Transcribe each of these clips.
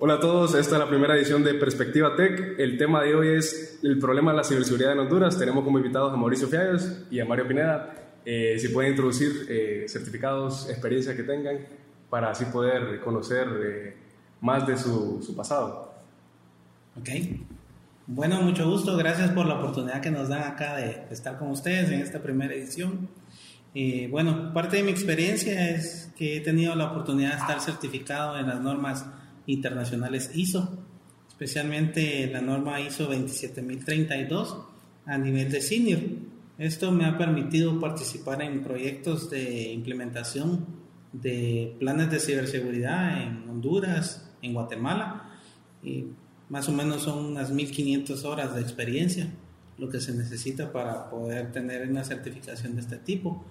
Hola a todos, esta es la primera edición de Perspectiva Tech. El tema de hoy es el problema de la ciberseguridad en Honduras. Tenemos como invitados a Mauricio Fiallos y a Mario Pineda. Eh, si pueden introducir eh, certificados, experiencias que tengan, para así poder conocer eh, más de su, su, pasado. Ok. Bueno, mucho gusto. Gracias por la oportunidad que nos dan acá de, de estar con ustedes en esta primera edición. bueno, parte de mi experiencia es que he tenido la oportunidad de estar certificado en las normas internacionales ISO, especialmente la norma ISO 27032 a nivel de senior. Esto me ha permitido participar en proyectos de implementación de planes de ciberseguridad en Honduras, en Guatemala, y más o menos son unas 1500 horas de experiencia lo que se necesita para poder tener una certificación de este tipo.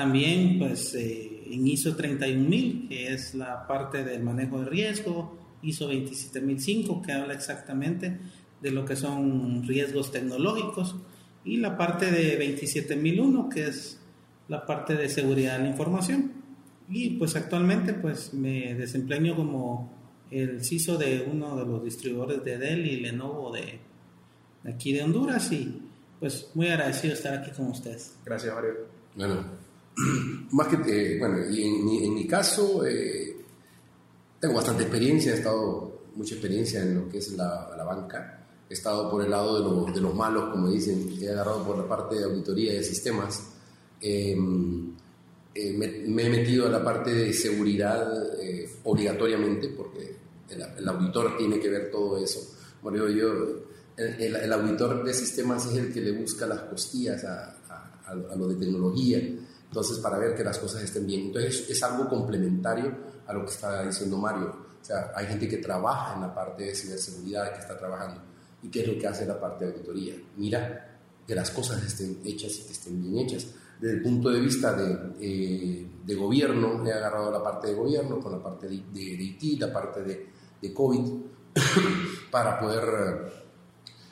También pues eh, en ISO 31000, que es la parte del manejo de riesgo, ISO 27005, que habla exactamente de lo que son riesgos tecnológicos, y la parte de 27001, que es la parte de seguridad de la información. Y pues actualmente pues me desempeño como el CISO de uno de los distribuidores de Dell y Lenovo de, aquí de Honduras y pues muy agradecido de estar aquí con ustedes. Gracias, Mario. Bueno, más que, eh, bueno, y en, en mi caso, eh, tengo bastante experiencia, he estado mucha experiencia en lo que es la, la banca. He estado por el lado de, lo, de, los malos, como dicen, he agarrado por la parte de auditoría de sistemas. Eh, eh, me, me, he metido a la parte de seguridad eh, obligatoriamente, porque el, el, auditor tiene que ver todo eso. Bueno, yo, el, el, el, auditor de sistemas es el que le busca las costillas a, a, a lo de tecnología, entonces para ver que las cosas estén bien. Entonces es algo complementario a lo que está diciendo Mario. O sea, hay gente que trabaja en la parte de ciberseguridad, que está trabajando. ¿Y qué es lo que hace la parte de auditoría? Mira que las cosas estén hechas y que estén bien hechas. Desde el punto de vista de, eh, de gobierno, he agarrado la parte de gobierno con la parte de, de, de IT, la parte de, de COVID, para poder eh,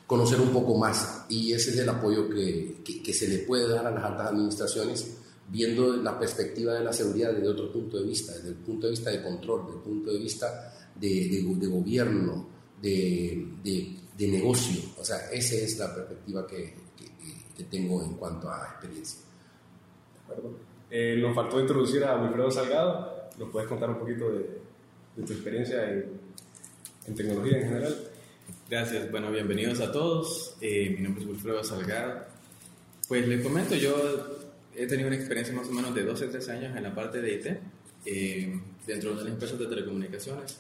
conocer un poco más. Y ese es el apoyo que, que, que se le puede dar a las altas administraciones viendo la perspectiva de la seguridad desde otro punto de vista, desde el punto de vista de control, desde el punto de vista de, de, de gobierno, de, de, negocio. O sea, esa es la perspectiva que, que tengo en cuanto a experiencia. ¿De acuerdo? Eh, nos faltó introducir a Wilfredo Salgado. ¿Nos puedes contar un poquito de, tu experiencia en, en, tecnología en general? Gracias. Bueno, bienvenidos a todos. Eh, mi nombre es Wilfredo Salgado. Pues les comento, yo he tenido una experiencia más o menos de 12 o 13 años en la parte de IT, eh, dentro de las empresas de telecomunicaciones.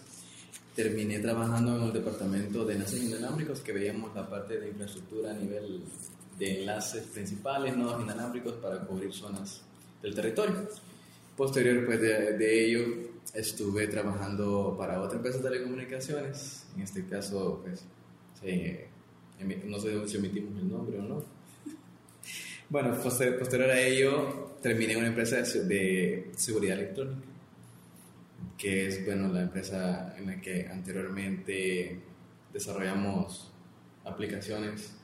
Terminé trabajando en el departamento de enlaces inalámbricos, que veíamos la parte de infraestructura a nivel de enlaces principales, nodos inalámbricos para cubrir zonas del territorio. Posterior pues, de, de ello, estuve trabajando para otra empresa de telecomunicaciones, en este caso, pues, eh, no sé si omitimos el nombre o no, bueno, posterior a ello, terminé una empresa de seguridad electrónica, que es bueno, la empresa en la que anteriormente desarrollamos aplicaciones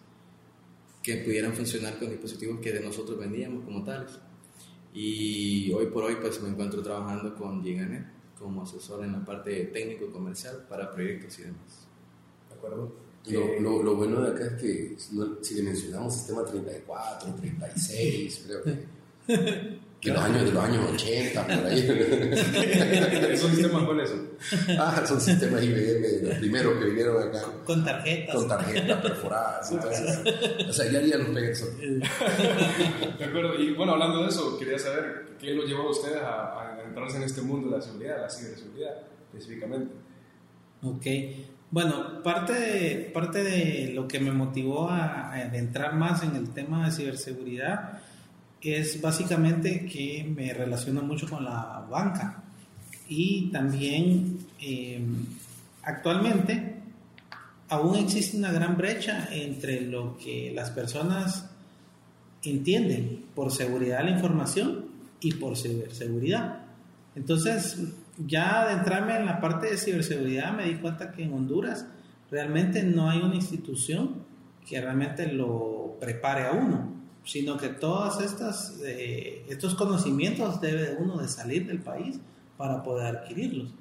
que pudieran funcionar con dispositivos que de nosotros vendíamos como tales. Y hoy por hoy pues me encuentro trabajando con Giganet como asesor en la parte técnico y comercial para proyectos y demás. ¿De acuerdo? Lo, lo, lo, bueno de acá es que si le mencionamos sistema 34, 36, creo que de los años, de los años 80, por ahí. ¿Son sistemas cuáles son? Ah, son sistemas IBM, los primeros que vinieron acá. Con tarjetas. Con tarjetas perforadas. Entonces, o sea, ya harían los pesos. De acuerdo. Y bueno, hablando de eso, quería saber qué lo llevó a ustedes a, a entrarse en este mundo de la seguridad, la ciberseguridad específicamente. Ok. Bueno, parte de, parte de lo que me motivó a, entrar más en el tema de ciberseguridad es básicamente que me relaciono mucho con la banca y también eh, actualmente aún existe una gran brecha entre lo que las personas entienden por seguridad de la información y por ciberseguridad. Entonces, ya de entrarme en la parte de ciberseguridad me di cuenta que en Honduras realmente no hay una institución que realmente lo prepare a uno, sino que todos estas, eh, estos conocimientos debe uno de salir del país para poder adquirirlos.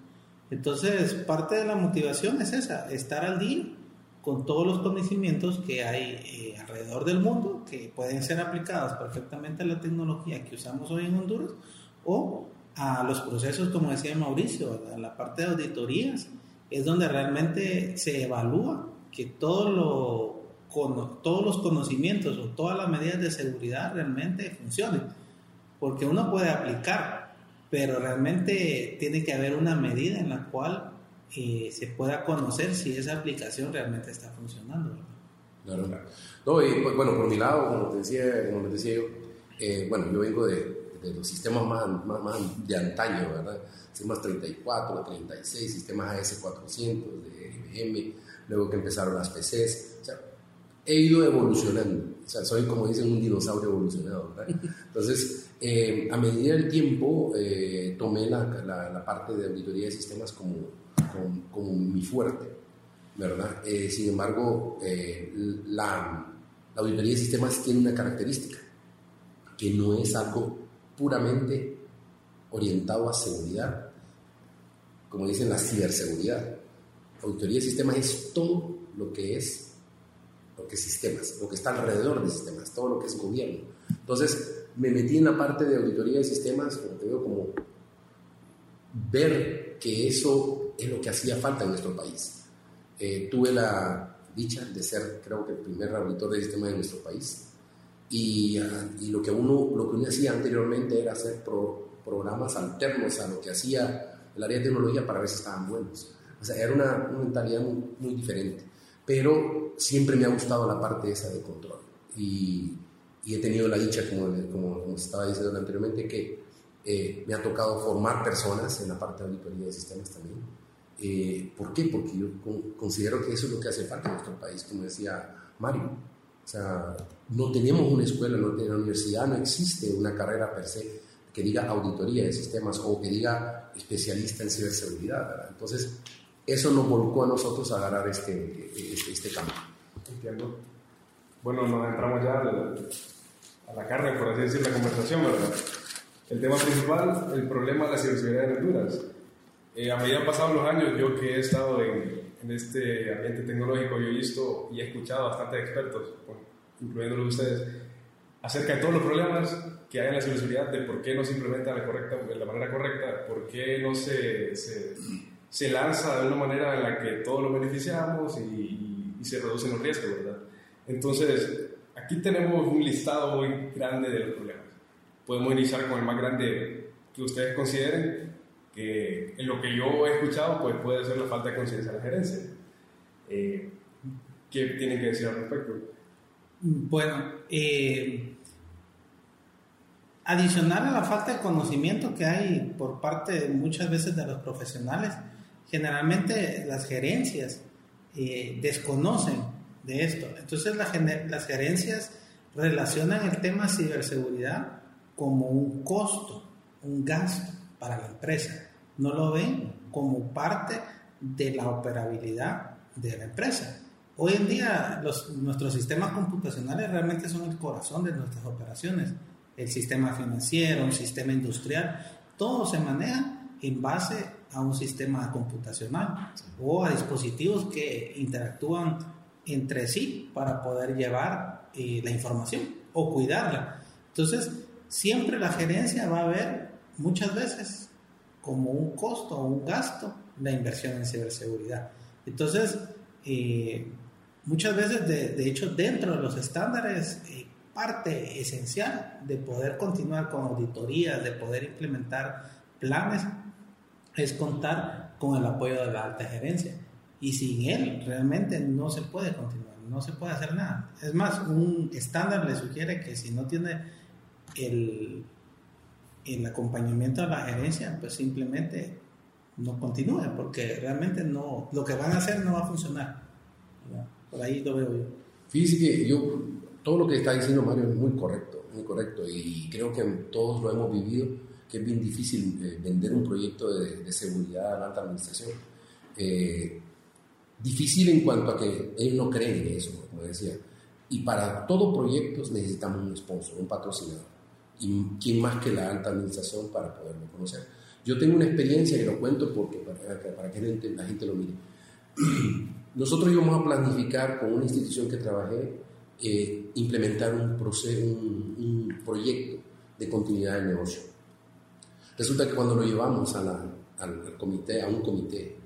Entonces, parte de la motivación es esa, estar al día con todos los conocimientos que hay eh, alrededor del mundo, que pueden ser aplicados perfectamente a la tecnología que usamos hoy en Honduras, o a los procesos, como decía Mauricio, a la parte de auditorías, es donde realmente se evalúa que todo lo, con, todos los conocimientos o todas las medidas de seguridad realmente funcionen. Porque uno puede aplicar, pero realmente tiene que haber una medida en la cual eh, se pueda conocer si esa aplicación realmente está funcionando. Claro. No, bueno, por mi lado, como te decía, como decía yo, eh, bueno, yo vengo de, de los sistemas más, más, de antaño, ¿verdad? Sistemas 34, 36, sistemas AS400 de IBM, luego que empezaron las PCs. O sea, he ido evolucionando. O sea, soy, como dicen, un dinosaurio evolucionado, ¿verdad? Entonces, eh, a medida del tiempo, eh, tomé la, la, parte de auditoría de sistemas como, como, mi fuerte, ¿verdad? Eh, sin embargo, la, la auditoría de sistemas tiene una característica, que no es algo puramente orientado a seguridad, como dicen la ciberseguridad. Auditoría de sistemas es todo lo que es lo que es sistemas, lo que está alrededor de sistemas, todo lo que es gobierno. Entonces, me metí en la parte de auditoría de sistemas, como te digo, como ver que eso es lo que hacía falta en nuestro país. Eh, tuve la dicha de ser, creo que, el primer auditor de sistemas de nuestro país. Y, y, lo, que uno, lo que uno hacía anteriormente era hacer programas alternos a lo que hacía el área de tecnología para ver si estaban buenos. O sea, era una, una mentalidad muy, muy, diferente. Pero siempre me ha gustado la parte esa de control. Y, y he tenido la dicha, como, como, como estaba diciendo anteriormente, que eh, me ha tocado formar personas en la parte de auditoría de sistemas también. Eh, ¿Por qué? Porque yo considero que eso es lo que hace falta en nuestro país, como decía Mario o sea, no tenemos una escuela, no, en la universidad no existe una carrera per se que diga auditoría de sistemas o que diga especialista en ciberseguridad. Entonces, eso nos volcó a nosotros a agarrar este, este, este campo. Entiendo. Bueno, nos entramos ya a la carne, por así decir, la conversación, ¿verdad? El tema principal, el problema de la ciberseguridad en Honduras. Eh, a medida que han pasado los años, yo que he estado en, en este ambiente tecnológico yo he visto y he escuchado a bastantes expertos, incluyendo ustedes, acerca de todos los problemas que hay en la ciberseguridad, de por qué no se implementa la, correcta, de la manera correcta, por qué no se, se, se, lanza de una manera en la que todos lo beneficiamos y, y, se reducen los riesgos, ¿verdad? Entonces, aquí tenemos un listado muy grande de los problemas. Podemos iniciar con el más grande que ustedes consideren que en lo que yo he escuchado pues puede ser la falta de conciencia de la gerencia. Eh, ¿Qué tienen que decir al respecto? Bueno, eh, adicional a la falta de conocimiento que hay por parte muchas veces de los profesionales, generalmente las gerencias eh, desconocen de esto. Entonces las gerencias relacionan el tema ciberseguridad como un costo, un gasto para la empresa. No lo ven como parte de la operabilidad de la empresa. Hoy en día nuestros sistemas computacionales realmente son el corazón de nuestras operaciones. El sistema financiero, un sistema industrial, todo se maneja en base a un sistema computacional o a dispositivos que interactúan entre sí para poder llevar eh, la información o cuidarla. Entonces, siempre la gerencia va a ver muchas veces como un costo o un gasto la inversión en ciberseguridad. Entonces, eh, muchas veces, de, hecho, dentro de los estándares, eh, parte esencial de poder continuar con auditorías, de poder implementar planes, es contar con el apoyo de la alta gerencia. Y sin él realmente no se puede continuar, no se puede hacer nada. Es más, un estándar le sugiere que si no tiene el, el acompañamiento a la gerencia, pues simplemente no continúe, porque realmente no, lo que van a hacer no va a funcionar. Por ahí lo veo yo. Fíjese que yo, todo lo que está diciendo Mario es muy correcto, muy correcto, y creo que todos lo hemos vivido, que es bien difícil eh, vender un proyecto de, seguridad a la alta administración. Eh, difícil en cuanto a que ellos no creen en eso, como decía. Y para todo proyecto necesitamos un sponsor, un patrocinador y quién más que la alta administración para poderlo conocer. Yo tengo una experiencia que lo cuento porque para, para que la gente lo mire. Nosotros íbamos a planificar con una institución que trabajé eh, implementar un, proceso, un, proyecto de continuidad del negocio. Resulta que cuando lo llevamos a la, al comité, a un comité,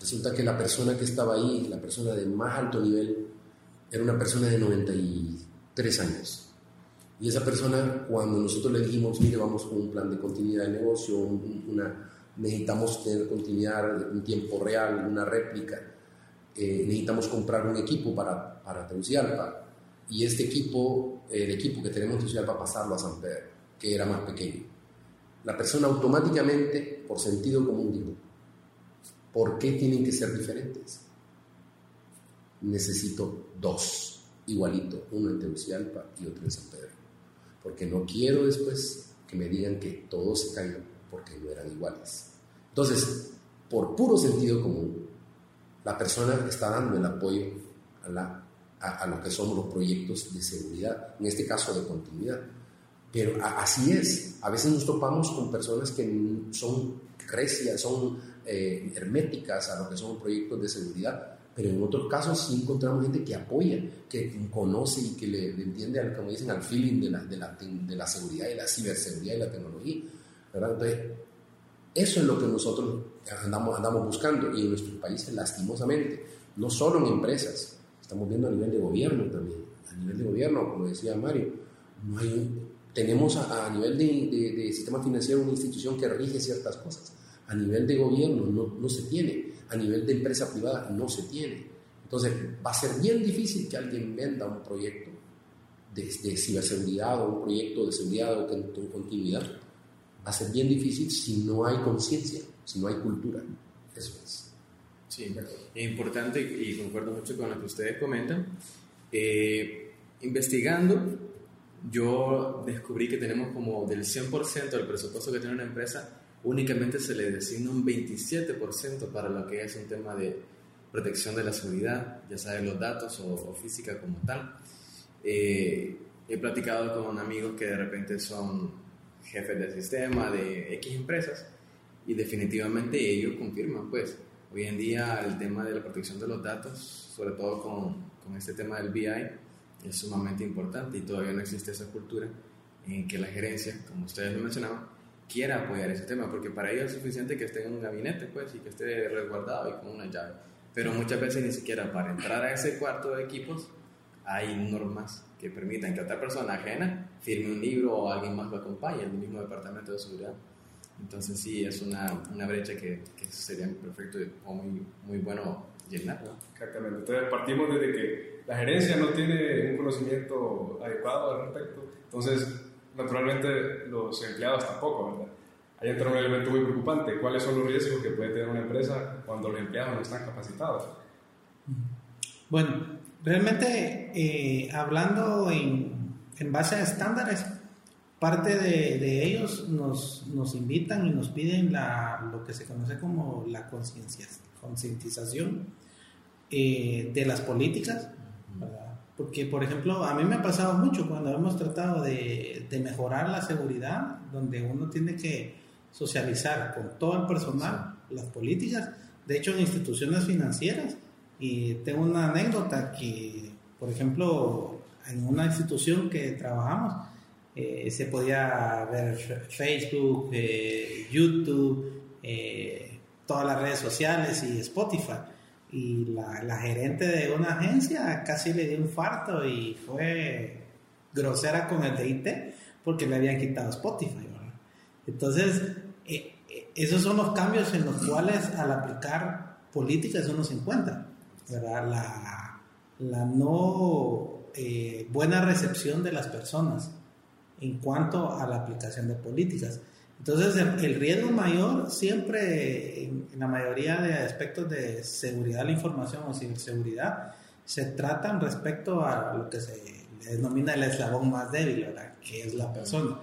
resulta que la persona que estaba ahí, la persona de más alto nivel, era una persona de 93 años. Y esa persona, cuando nosotros le dijimos, mire, vamos con un plan de continuidad de negocio, necesitamos tener continuidad en tiempo real, una réplica, eh, necesitamos comprar un equipo para, para Tegucigalpa. Y este equipo, el equipo que tenemos en Tegucigalpa, pasarlo a San Pedro, que era más pequeño. La persona automáticamente, por sentido común, dijo, ¿por qué tienen que ser diferentes? Necesito dos, igualito, uno en Tegucigalpa y otro en San Pedro. Porque no quiero después que me digan que todos se caigan porque no eran iguales. Entonces, por puro sentido común, la persona está dando el apoyo a, la, a, lo que son los proyectos de seguridad, en este caso de continuidad. Pero así es, a veces nos topamos con personas que son recias, son eh, herméticas a lo que son proyectos de seguridad, pero en otros casos sí encontramos gente que apoya, que conoce y que le, entiende, al, como dicen, al feeling de la, de, la, de la seguridad y la ciberseguridad y la tecnología. ¿verdad? Entonces, eso es lo que nosotros andamos, andamos buscando y en nuestros países, lastimosamente, no solo en empresas, estamos viendo a nivel de gobierno también. A nivel de gobierno, como decía Mario, no hay tenemos a, nivel de, de, sistema financiero una institución que rige ciertas cosas. A nivel de gobierno no, no se tiene. A nivel de empresa privada no se tiene. Entonces va a ser bien difícil que alguien venda un proyecto de, de ciberseguridad o un proyecto de seguridad o de continuidad va a ser bien difícil si no hay conciencia, si no hay cultura. Eso es importante y concuerdo mucho con lo que ustedes comentan. Eh, investigando, yo descubrí que tenemos como del 100% del presupuesto que tiene una empresa, únicamente se le designa un 27% para lo que es un tema de protección de la seguridad, ya de los datos o, física como tal. Eh, he platicado con amigos que de repente son jefes del sistema de X empresas y definitivamente ellos confirman, pues, hoy en día el tema de la protección de los datos, sobre todo con, con este tema del BI, es sumamente importante y todavía no existe esa cultura en que la gerencia, como ustedes lo mencionaban, quiera apoyar ese tema, porque para ellos es suficiente que esté en un gabinete, pues, y que esté resguardado y con una llave. Pero muchas veces ni siquiera para entrar a ese cuarto de equipos hay normas que permitan que otra persona ajena firme un libro o alguien más lo acompañe el mismo departamento de seguridad. Entonces sí, es una, una brecha que, que, sería perfecto o muy, muy bueno llenar. Exactamente. Entonces partimos desde que la gerencia no tiene un conocimiento adecuado al respecto. Entonces, naturalmente, los empleados tampoco, ¿verdad? Ahí entra un elemento muy preocupante. ¿Cuáles son los riesgos que puede tener una empresa cuando los empleados no están capacitados? Bueno, Realmente, eh, hablando en, en, base a estándares, parte de, de ellos nos, nos, invitan y nos piden la, lo que se conoce como la concientización eh, de las políticas. Porque, por ejemplo, a mí me ha pasado mucho cuando hemos tratado de, de mejorar la seguridad, donde uno tiene que socializar con todo el personal las políticas. De hecho, en instituciones financieras, y tengo una anécdota que, por ejemplo, en una institución que trabajamos, eh, se podía ver Facebook, eh, YouTube, eh, todas las redes sociales y Spotify. Y la, la, gerente de una agencia casi le dio un farto y fue grosera con el de porque le habían quitado Spotify. Entonces, esos son los cambios en los cuales al aplicar políticas uno se encuentra. La, la no eh, buena recepción de las personas en cuanto a la aplicación de políticas. Entonces, el, riesgo mayor siempre, en, la mayoría de aspectos de seguridad de la información o ciberseguridad, se tratan respecto a lo que se denomina el eslabón más débil, que es la persona.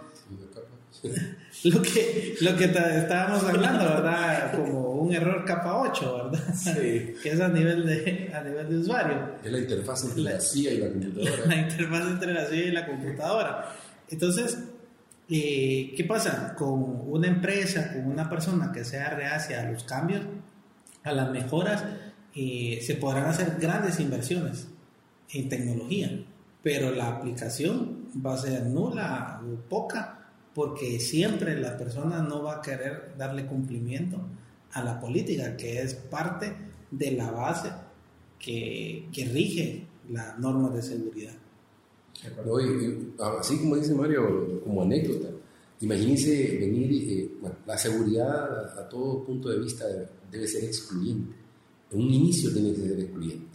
lo que, lo que estábamos hablando, ¿verdad? Como un error capa 8, ¿verdad? Sí. que es a nivel de, a nivel de usuario. Es la interfaz entre la, CIA y la computadora. La interfaz entre la CIA y la computadora. Entonces, Eh, ¿Qué pasa? Con una empresa, con una persona que sea reacia a los cambios, a las mejoras, eh, se podrán hacer grandes inversiones en tecnología, pero la aplicación va a ser nula o poca porque siempre la persona no va a querer darle cumplimiento a la política, que es parte de la base que, que rige las normas de seguridad. Así como dice Mario, como anécdota, imagínense venir, la seguridad a, todo punto de vista debe ser excluyente. En un inicio tiene que ser excluyente.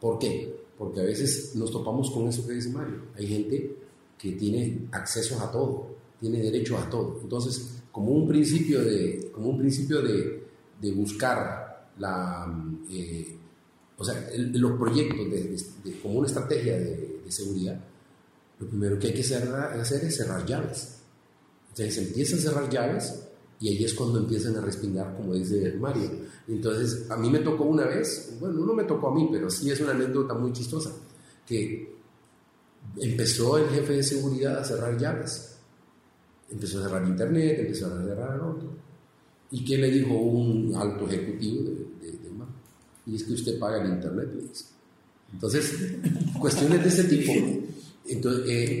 ¿Por qué? Porque a veces nos topamos con eso que dice Mario. Hay gente que tiene acceso a todo, tiene derecho a todo. Entonces, como un principio de, como un principio de, de buscar la, eh, o sea, los proyectos de, como una estrategia de, seguridad, lo primero que hay que hacer es cerrar llaves. Entonces empiezan a cerrar llaves y ahí es cuando empiezan a respingar, como dice Mario. Entonces, a mí me tocó una vez, bueno, no me tocó a mí, pero sí es una anécdota muy chistosa, que empezó el jefe de seguridad a cerrar llaves. Empezó a cerrar internet, empezó a cerrar otro. ¿Y qué le dijo un alto ejecutivo de, de, Y es que usted paga el internet, Entonces, cuestiones de ese tipo. Entonces, eh,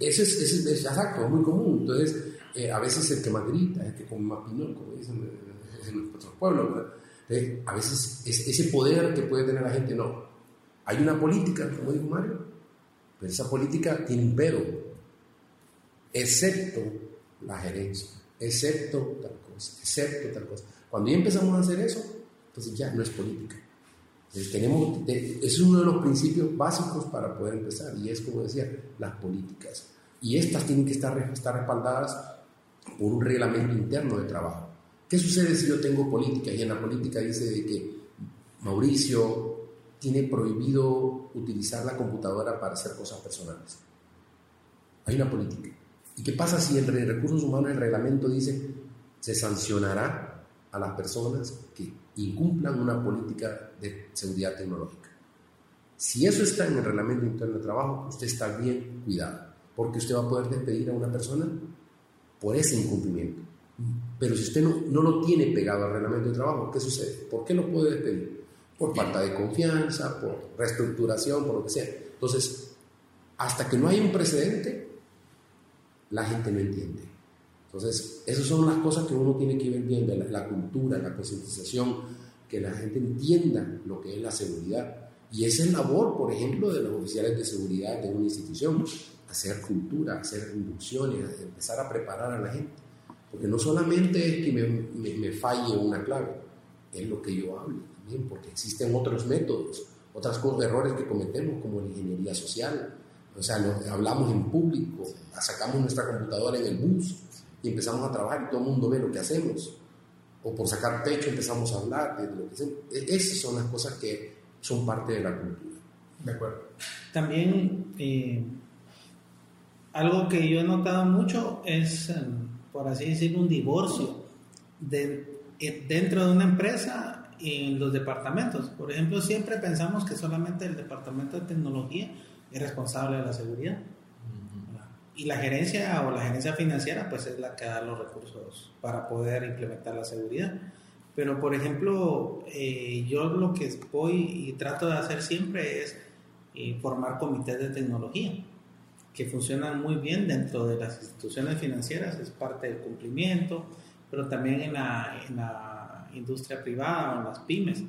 eso es, es, exacto, muy común. Entonces, eh, a veces el que más grita, el que come más como dicen en nuestros pueblos. a veces es, ese poder que puede tener la gente, no. Hay una política, como dijo Mario, pero esa política tiene un pero, excepto la gerencia, excepto tal cosa, excepto tal cosa. Cuando ya empezamos a hacer eso, entonces ya no es política. Tenemos, es uno de los principios básicos para poder empezar, y es como decía, las políticas. Y estas tienen que estar, estar respaldadas por un reglamento interno de trabajo. ¿Qué sucede si yo tengo política y en la política dice de que Mauricio tiene prohibido utilizar la computadora para hacer cosas personales? Hay una política. ¿Y qué pasa si en recursos humanos el reglamento dice se sancionará a las personas que incumplan una política de seguridad tecnológica? Si eso está en el reglamento interno de trabajo, usted está bien cuidado, porque usted va a poder despedir a una persona por ese incumplimiento. Pero si usted no, no lo tiene pegado al reglamento de trabajo, ¿qué sucede? ¿Por qué lo puede despedir? Por falta de confianza, por reestructuración, por lo que sea. Entonces, hasta que no hay un precedente, la gente no entiende. Entonces, esas son las cosas que uno tiene que ir viendo, la, la cultura, la concientización, que la gente entienda lo que es la seguridad. Y esa es labor, por ejemplo, de los oficiales de seguridad de una institución hacer cultura, hacer inducciones, empezar a preparar a la gente. Porque no solamente es que me, me, falle una clave, es lo que yo hablo también, porque existen otros métodos, otras cosas, errores que cometemos, como la ingeniería social. O sea, hablamos en público, sacamos nuestra computadora en el bus y empezamos a trabajar y todo el mundo ve lo que hacemos. O por sacar pecho empezamos a hablar de lo que. E, esas son las cosas que son parte de la cultura. De acuerdo. También eh, algo que yo he notado mucho es, em, por así decirlo, un divorcio de, eh, dentro de una empresa en los departamentos. Por ejemplo, siempre pensamos que solamente el departamento de tecnología es responsable de la seguridad. Y la gerencia o la gerencia financiera pues es la que da los recursos para poder implementar la seguridad. Pero por ejemplo, eh, yo lo que voy y trato de hacer siempre es eh, formar comités de tecnología que funcionan muy bien dentro de las instituciones financieras, es parte del cumplimiento, pero también en la, en la industria privada o en las pymes.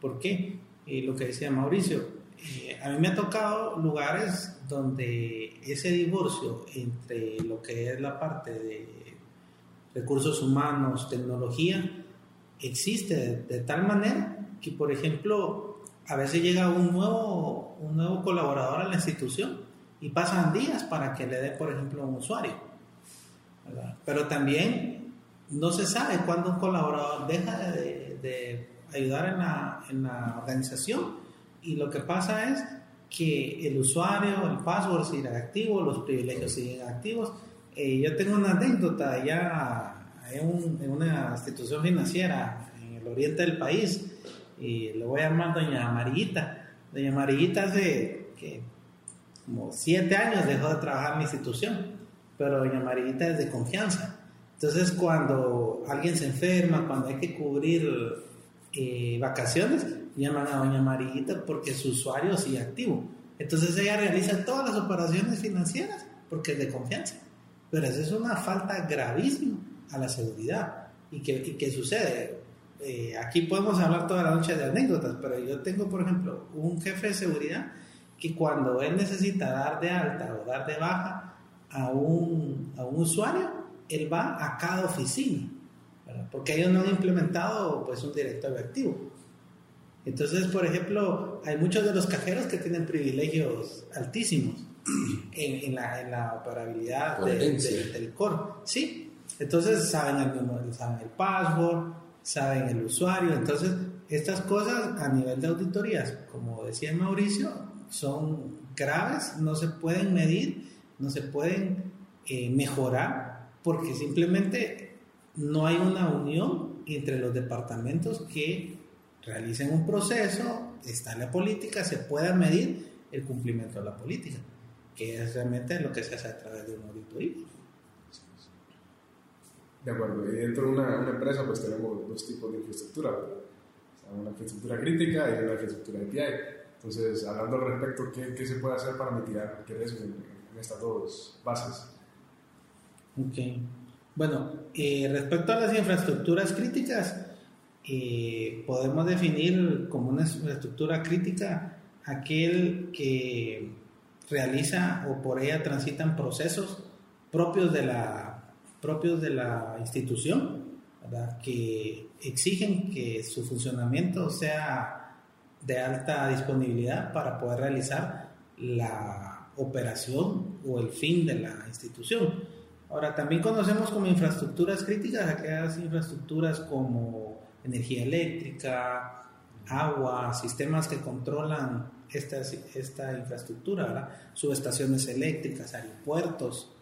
¿Por qué? Y lo que decía Mauricio, eh, a mí me ha tocado lugares donde ese divorcio entre lo que es la parte de recursos humanos, tecnología, existe de, tal manera que, por ejemplo, a veces llega un nuevo, un nuevo colaborador a la institución y pasan días para que le dé, por ejemplo, un usuario. Pero también no se sabe cuándo un colaborador deja de, ayudar en la, en la, organización y lo que pasa es que el usuario, el password sigue activo, los privilegios siguen activos. Eh, yo tengo una anécdota ya en, en, una institución financiera en el oriente del país y le voy a llamar Doña Amarillita. Doña Amarillita hace que como siete años dejó de trabajar en mi institución. pero doña Marita es de confianza. Entonces, cuando alguien se enferma, cuando hay que cubrir eh, vacaciones, llaman a doña Marita porque su usuario sigue activo. Entonces ella realiza todas las operaciones financieras porque es de confianza. Pero eso es una falta gravísima a la seguridad. ¿Y qué, y sucede? Eh, aquí podemos hablar toda la noche de anécdotas, pero yo tengo, por ejemplo, un jefe de seguridad que cuando él necesita dar de alta o dar de baja a un, a un usuario, él va a cada oficina, porque ellos no han implementado pues, un directorio activo. Entonces, por ejemplo, hay muchos de los cajeros que tienen privilegios altísimos en, la, operabilidad del core. Sí, entonces saben el, saben el password, saben el usuario. Entonces, estas cosas a nivel de auditorías, como decía Mauricio, son graves, no se pueden medir, no se pueden eh, mejorar, porque simplemente no hay una unión entre los departamentos que realicen un proceso, está la política, se pueda medir el cumplimiento de la política, que es realmente lo que se hace a través de un auditoría. De acuerdo, y dentro de una, empresa pues tenemos dos tipos de infraestructura, una infraestructura crítica y una infraestructura de PI. Entonces, hablando al respecto, ¿qué, ¿qué, se puede hacer para mitigar cualquier riesgo en, en, estas dos bases? Ok. Bueno, eh, respecto a las infraestructuras críticas, eh, podemos definir como una infraestructura crítica aquel que realiza o por ella transitan procesos propios de la, propios de la institución, que exigen que su funcionamiento sea de alta disponibilidad para poder realizar la operación o el fin de la institución. Ahora, también conocemos como infraestructuras críticas aquellas infraestructuras como energía eléctrica, agua, sistemas que controlan esta, esta infraestructura, subestaciones eléctricas, aeropuertos,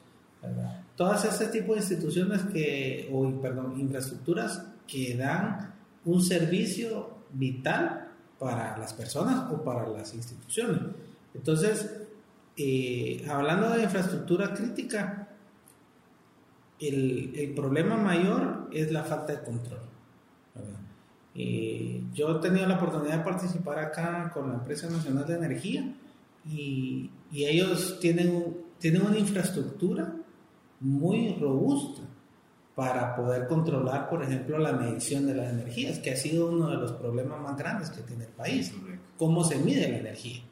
¿verdad? todas este tipo de instituciones que, o perdón, infraestructuras que dan un servicio vital para las personas o para las instituciones. Entonces, eh, hablando de infraestructura crítica, el, el problema mayor es la falta de control. Eh, yo he tenido la oportunidad de participar acá con la Empresa Nacional de Energía y, y ellos tienen, tienen una infraestructura muy robusta para poder controlar, por ejemplo, la medición de las energías, que ha sido uno de los problemas más grandes que tiene el país. ¿Cómo se mide la energía?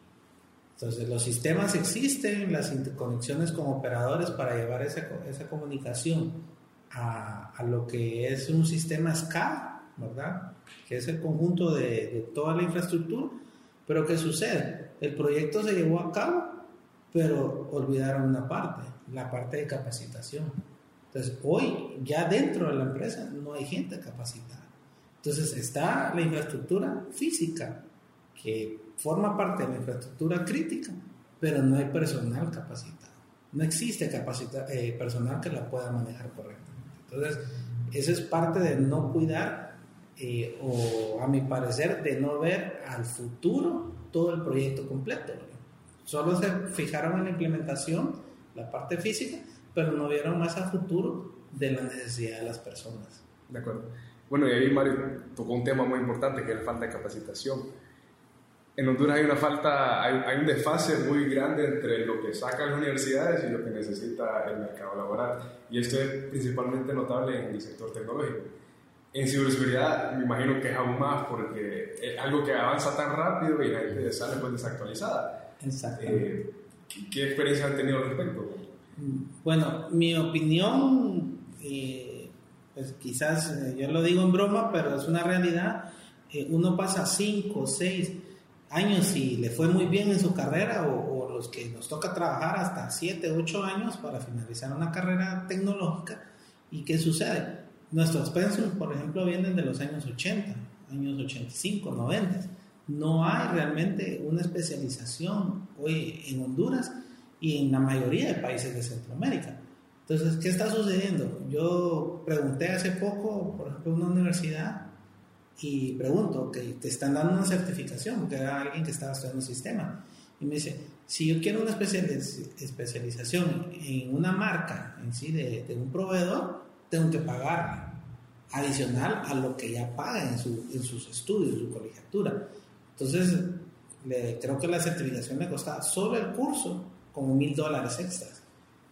Entonces, los sistemas existen, las interconexiones con operadores para llevar esa, esa comunicación a, a, lo que es un sistema SCADA, ¿verdad? Que es el conjunto de, toda la infraestructura. Pero ¿qué sucede? El proyecto se llevó a cabo, pero olvidaron una parte, la parte de capacitación. Entonces, hoy ya dentro de la empresa no hay gente capacitada. Entonces, está la infraestructura física, que forma parte de la infraestructura crítica, pero no hay personal capacitado. No existe eh, personal que la pueda manejar correctamente. Entonces, eso es parte de no cuidar eh, o a mi parecer de no ver al futuro todo el proyecto completo. Solo se fijaron en la implementación, la parte física, pero no vieron más al futuro de la necesidad de las personas. De acuerdo. Bueno, y ahí Mario tocó un tema muy importante que es la falta de capacitación. En Honduras hay una falta, hay, hay un desfase muy grande entre lo que sacan las universidades y lo que necesita el mercado laboral. Y esto es principalmente notable en el sector tecnológico en ciberseguridad me imagino que es aún más porque es algo que avanza tan rápido y la gente sale pues desactualizada. Exacto. Eh, ¿Qué experiencia han tenido al respecto? Bueno, mi opinión, eh, pues quizás eh, yo lo digo en broma, pero es una realidad. uno pasa 5, 6 años y le fue muy bien en su carrera o, o los que nos toca trabajar hasta 7, 8 años para finalizar una carrera tecnológica. ¿Y qué sucede? Nuestros pensos, por ejemplo, vienen de los años 80, años 85, 90. No hay realmente una especialización hoy en Honduras y en la mayoría de países de Centroamérica. Entonces, ¿qué está sucediendo? Yo pregunté hace poco, por ejemplo, en una universidad y pregunto, que te están dando una certificación, porque era alguien que estaba estudiando el sistema. Y me dice, si yo quiero una especialización en una marca en sí de un proveedor, tengo que pagarla adicional a lo que ya paga en, su, en sus estudios, su colegiatura. Entonces, creo que la certificación le costaba solo el curso como mil dólares extras.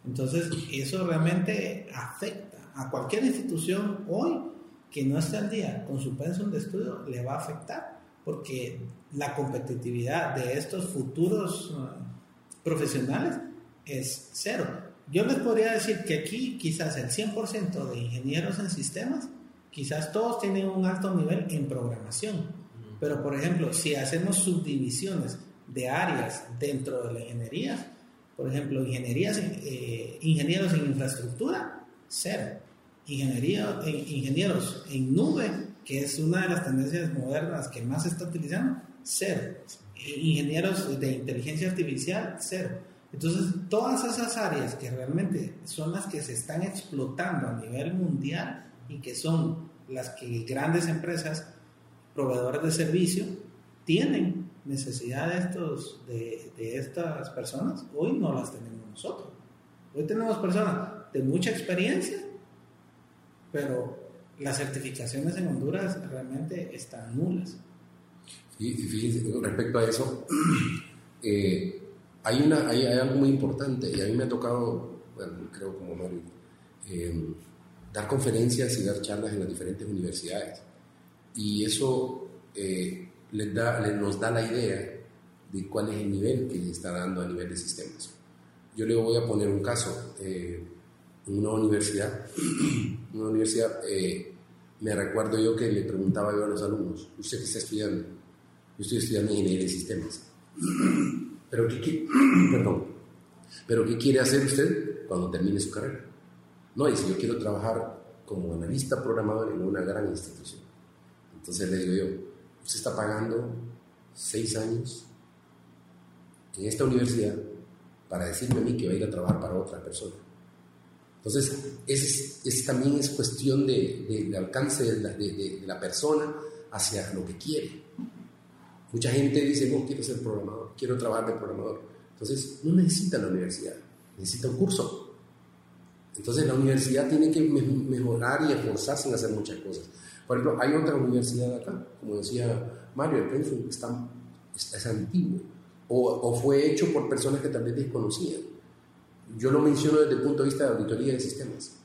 Entonces, eso realmente afecta a cualquier institución hoy que no esté al día con su pensum de estudio, le va a afectar porque la competitividad de estos futuros uh, profesionales es cero. Yo les podría decir que aquí quizás el 100% de ingenieros en sistemas Quizás todos tienen un alto nivel en programación, pero por ejemplo, si hacemos subdivisiones de áreas dentro de la ingeniería, por ejemplo, ingenierías, eh, ingenieros en infraestructura, cero. Ingeniería, ingenieros en nube, que es una de las tendencias modernas que más se está utilizando, cero. Ingenieros de inteligencia artificial, cero. Entonces, todas esas áreas que realmente son las que se están explotando a nivel mundial, y que son las que grandes empresas, proveedores de servicio, tienen necesidad de, estos, de, de estas personas, hoy no las tenemos nosotros. Hoy tenemos personas de mucha experiencia, pero las certificaciones en Honduras realmente están nulas. Y fíjense, respecto a eso, eh, hay, una, hay, hay, algo muy importante y a mí me ha tocado, bueno, creo como Mario, eh, dar conferencias y dar charlas en las diferentes universidades. Y eso eh, les da, nos da la idea de cuál es el nivel que se está dando a nivel de sistemas. Yo le voy a poner un caso. Eh, una universidad, una universidad eh, me recuerdo yo que le preguntaba yo a los alumnos, ¿usted qué está estudiando? Yo estoy estudiando ingeniería de sistemas. ¿Pero qué, ¿pero qué quiere hacer usted cuando termine su carrera? No, si yo quiero trabajar como analista programador en una gran institución. Entonces le digo yo, usted está pagando seis años en esta universidad para decirme a mí que va a ir a trabajar para otra persona. Entonces, es, también es cuestión de, de, alcance de la, de la, persona hacia lo que quiere. Mucha gente dice, no, quiero ser programador, quiero trabajar de programador. Entonces, no necesita la universidad, necesita un curso. Entonces la universidad tiene que mejorar y esforzarse en hacer muchas cosas. Por ejemplo, hay otra universidad acá, como decía Mario, el pensum está, es antiguo o, o, fue hecho por personas que tal vez desconocían. Yo lo menciono desde el punto de vista de auditoría de sistemas.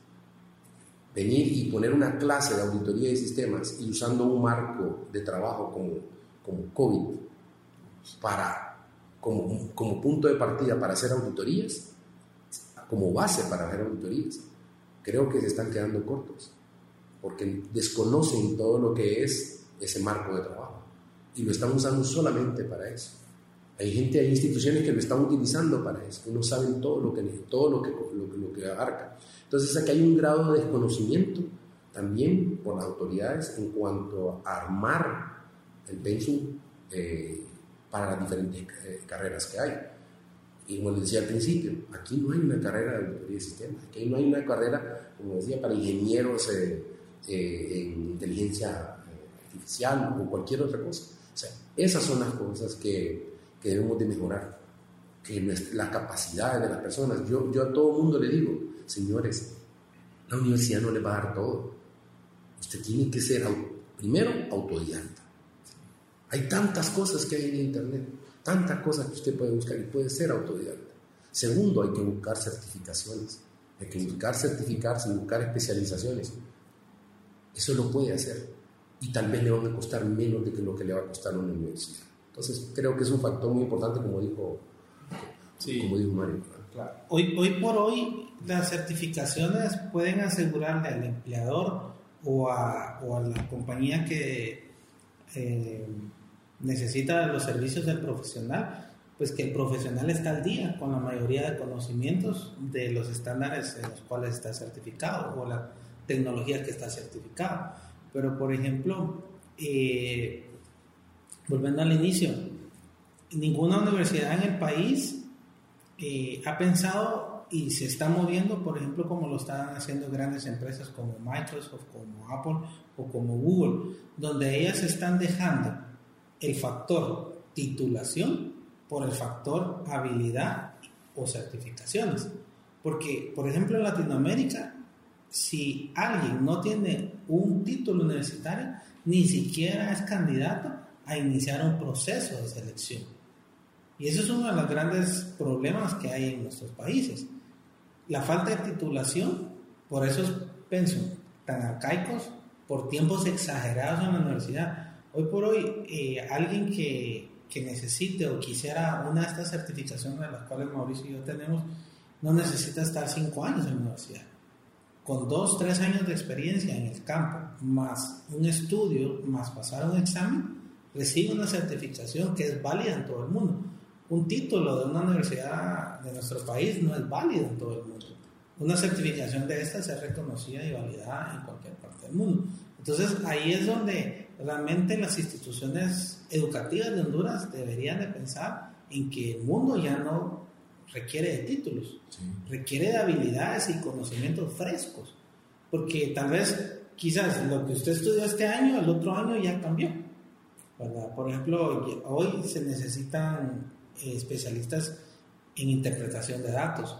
Venir y poner una clase de auditoría de sistemas y usando un marco de trabajo como, como COVID para, como, como punto de partida para hacer auditorías, como base para hacer auditorías. Creo que se están quedando cortos, porque desconocen todo lo que es ese marco de trabajo y lo están usando solamente para eso. Hay gente, hay instituciones que lo están utilizando para eso, que no saben todo lo que, todo lo que, lo, que abarca. Entonces aquí hay un grado de desconocimiento también por las autoridades en cuanto a armar el pensum eh, para las diferentes eh, carreras que hay. Y como les decía al principio, aquí no hay una carrera de auditoría de sistemas, aquí no hay una carrera, como decía, para ingenieros eh, eh, en inteligencia eh, artificial o cualquier otra cosa. O sea, esas son las cosas que, que debemos de mejorar, que la capacidad de las personas. Yo, yo a todo mundo le digo, señores, la universidad no le va a dar todo. Usted tiene que ser, primero, autodidacta. Hay tantas cosas que hay en Internet tantas cosas que usted puede buscar y puede ser autodidacta. Segundo, hay que buscar certificaciones, hay que buscar certificarse y buscar especializaciones. Eso lo puede hacer y tal vez le van a costar menos de que lo que le va a costar una universidad. Entonces, creo que es un factor muy importante, como dijo, como dijo Mario. Hoy, hoy por hoy, las certificaciones pueden asegurarle al empleador o a, o a la compañía que eh, necesita los servicios del profesional, pues que el profesional está al día con la mayoría de conocimientos de los estándares en los cuales está certificado o la tecnología que está certificado. Pero, por ejemplo, eh, volviendo al inicio, ninguna universidad en el país eh, ha pensado y se está moviendo, por ejemplo, como lo están haciendo grandes empresas como Microsoft, como Apple o como Google, donde ellas están dejando el factor titulación por el factor habilidad o certificaciones. Porque, por ejemplo, en Latinoamérica, si alguien no tiene un título universitario, ni siquiera es candidato a iniciar un proceso de selección. Y eso es uno de los grandes problemas que hay en nuestros países. La falta de titulación, por esos pensos tan arcaicos, por tiempos exagerados en la universidad. Hoy por hoy, eh, alguien que, que necesite o quisiera una de estas certificaciones de las cuales Mauricio y yo tenemos, no necesita estar cinco años en la universidad. Con dos, tres años de experiencia en el campo, más un estudio, más pasar un examen, recibe una certificación que es válida en todo el mundo. Un título de una universidad de nuestro país no es válido en todo el mundo. Una certificación de esta es reconocida y validada en cualquier parte del mundo. Entonces ahí es donde realmente las instituciones educativas de Honduras deberían de pensar en que el mundo ya no requiere de títulos, requiere de habilidades y conocimientos frescos, porque tal vez quizás lo que usted estudió este año, el otro año ya cambió. Por ejemplo, hoy se necesitan eh, especialistas en interpretación de datos.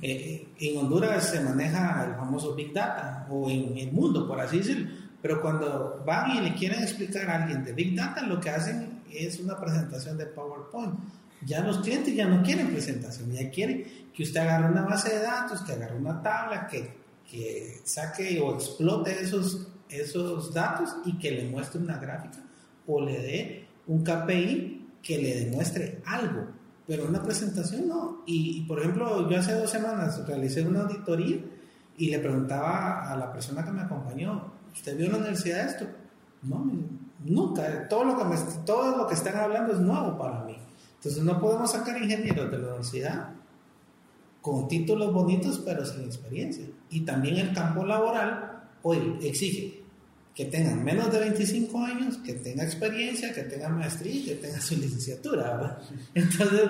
Eh, eh, en Honduras se maneja el famoso Big Data, o en el mundo, por así decirlo, pero cuando van y le quieren explicar a alguien de Big Data, lo que hacen es una presentación de PowerPoint. Ya los clientes ya no quieren presentación, ya quieren que usted agarre una base de datos, que agarre una tabla, que, que saque o explote esos, esos datos y que le muestre una gráfica o le dé un KPI que le demuestre algo. Pero una presentación no. Y, por ejemplo, yo hace dos semanas realicé una auditoría y le preguntaba a la persona que me acompañó, ¿usted vio en la universidad esto? No, nunca. Todo lo, que todo lo que están hablando es nuevo para mí. Entonces no podemos sacar ingenieros de la universidad con títulos bonitos pero sin experiencia. Y también el campo laboral hoy exige que tengan menos de 25 años, que tengan experiencia, que tengan maestría que tengan su licenciatura, ¿verdad? Entonces,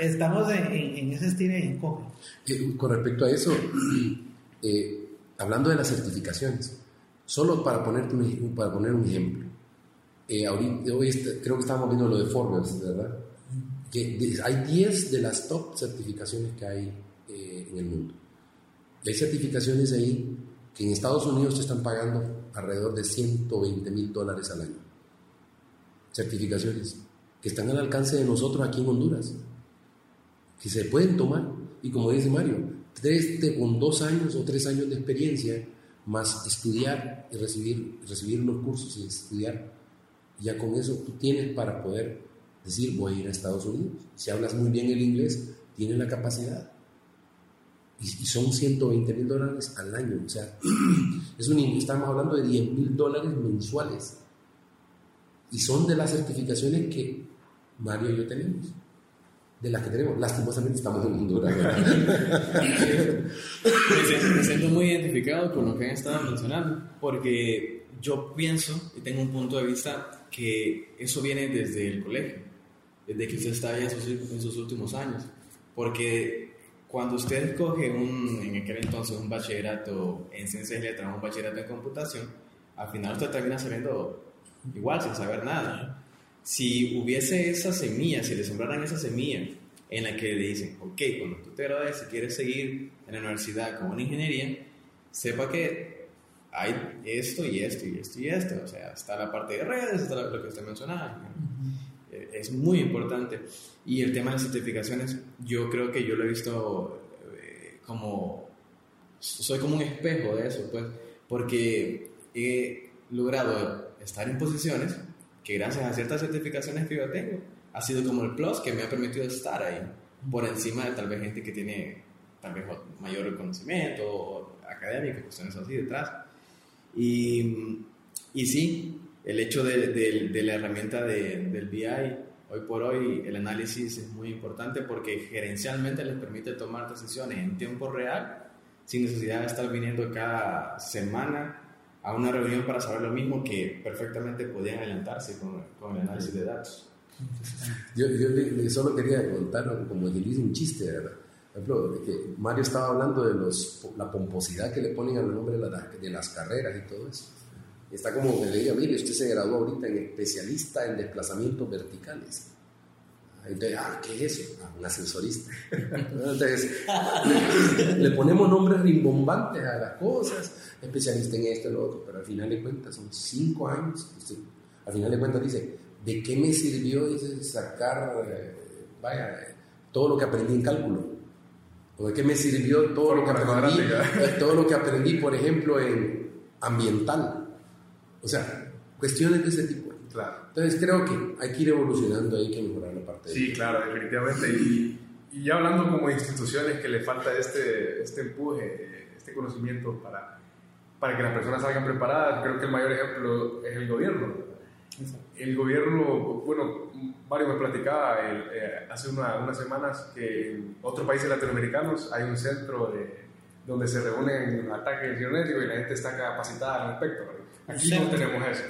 estamos en, ese estilo y encoge. Eh, con respecto a eso, eh, hablando de las certificaciones, solo para, ponerte un, para poner un ejemplo, eh, ahorita, hoy creo que estábamos viendo lo de Forbes, ¿verdad? Que hay 10 de las top certificaciones que hay en el mundo. hay certificaciones ahí que en Estados Unidos te están pagando alrededor de 120 mil dólares al año. Certificaciones que están al alcance de nosotros aquí en Honduras, que se pueden tomar. Y como dice Mario, tres, con dos años o tres años de experiencia, más estudiar y recibir, recibir los cursos y estudiar, ya con eso tú tienes para poder decir voy a ir a Estados Unidos. Si hablas muy bien el inglés, tienes la capacidad y, son 120 mil dólares al año. O sea, es un, estamos hablando de 10 mil dólares mensuales. Y son de las certificaciones que Mario y yo tenemos. De las que tenemos. Lastimosamente estamos en Honduras. me siento muy identificado con lo que han estado mencionando. Porque yo pienso y tengo un punto de vista que eso viene desde el colegio. Desde que usted está ya en sus últimos años. Porque cuando usted coge un, en aquel entonces un bachillerato en ciencias y letras, un bachillerato en computación, al final usted termina saliendo igual, sin saber nada. Si hubiese esa semilla, si le sembraran esa semilla en la que le dicen, ok, cuando tú te gradúes, si quieres seguir en la universidad con una ingeniería, sepa que hay esto y esto y esto y esto. O sea, está la parte de redes, está lo que usted mencionaba es muy importante. Y el tema de certificaciones, yo creo que yo lo he visto eh, como, soy como un espejo de eso, pues, porque he logrado estar en posiciones que gracias a ciertas certificaciones que yo tengo, ha sido como el plus que me ha permitido estar ahí, por encima de tal vez gente que tiene tal vez mayor reconocimiento académico, cuestiones así detrás. Y, y sí, el hecho de, de, la herramienta del BI, hoy por hoy el análisis es muy importante porque gerencialmente les permite tomar decisiones en tiempo real sin necesidad de estar viniendo cada semana a una reunión para saber lo mismo que perfectamente podían adelantarse con, con el análisis de datos. Yo, yo solo quería contar como que un chiste, ¿verdad? Por ejemplo, que Mario estaba hablando de los, la pomposidad que le ponen al nombre de, de las carreras y todo eso. Está como me le diga, mire, usted se graduó ahorita en especialista en desplazamientos verticales. Entonces, ah, ¿qué es eso? Ah, un ascensorista. Entonces, le, le ponemos nombres rimbombantes a las cosas, especialista en esto y lo otro, pero al final de cuentas son cinco años. Usted, al final de cuentas dice, ¿de qué me sirvió dice, sacar, eh, vaya, todo lo que aprendí en cálculo? ¿O de qué me sirvió todo lo que aprendí, eh, todo lo que aprendí, por ejemplo, en ambiental? O sea, cuestiones de ese tipo. Claro. Entonces creo que hay que ir evolucionando, hay que mejorar la parte Sí, de claro, definitivamente. Y, y ya hablando como instituciones que le falta este, este empuje, este conocimiento para, para que las personas salgan preparadas, creo que el mayor ejemplo es el gobierno. El gobierno, bueno, Mario me platicaba el, eh, hace una- unas semanas que en otros países latinoamericanos hay un centro de, donde se reúnen ataques cibernéticos y la gente está capacitada al respecto. Aquí no tenemos eso.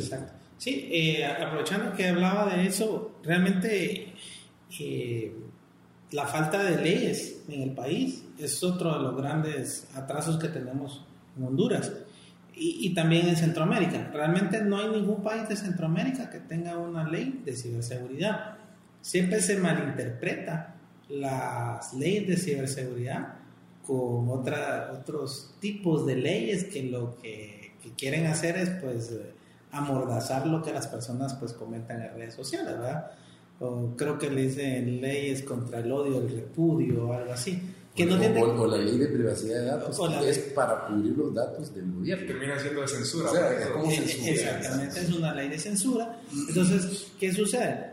Exacto. Sí, eh, aprovechando que hablaba de eso, realmente eh, la falta de leyes en el país es otro de los grandes atrasos que tenemos en Honduras y, también en Centroamérica. Realmente no hay ningún país de Centroamérica que tenga una ley de ciberseguridad. Siempre se malinterpreta las leyes de ciberseguridad con otra, otros tipos de leyes que lo que, que quieren hacer es pues amordazar lo que las personas pues comentan en redes sociales, ¿verdad? O creo que le dicen leyes contra el odio, el repudio o algo así. Que no o, tiene... o- o la ley de privacidad de datos, O la- que es para cubrir los datos del gobierno. Termina siendo de censura. O sea, es eso. como Eh, censura. Exactamente, es una ley de censura. Entonces, ¿qué sucede?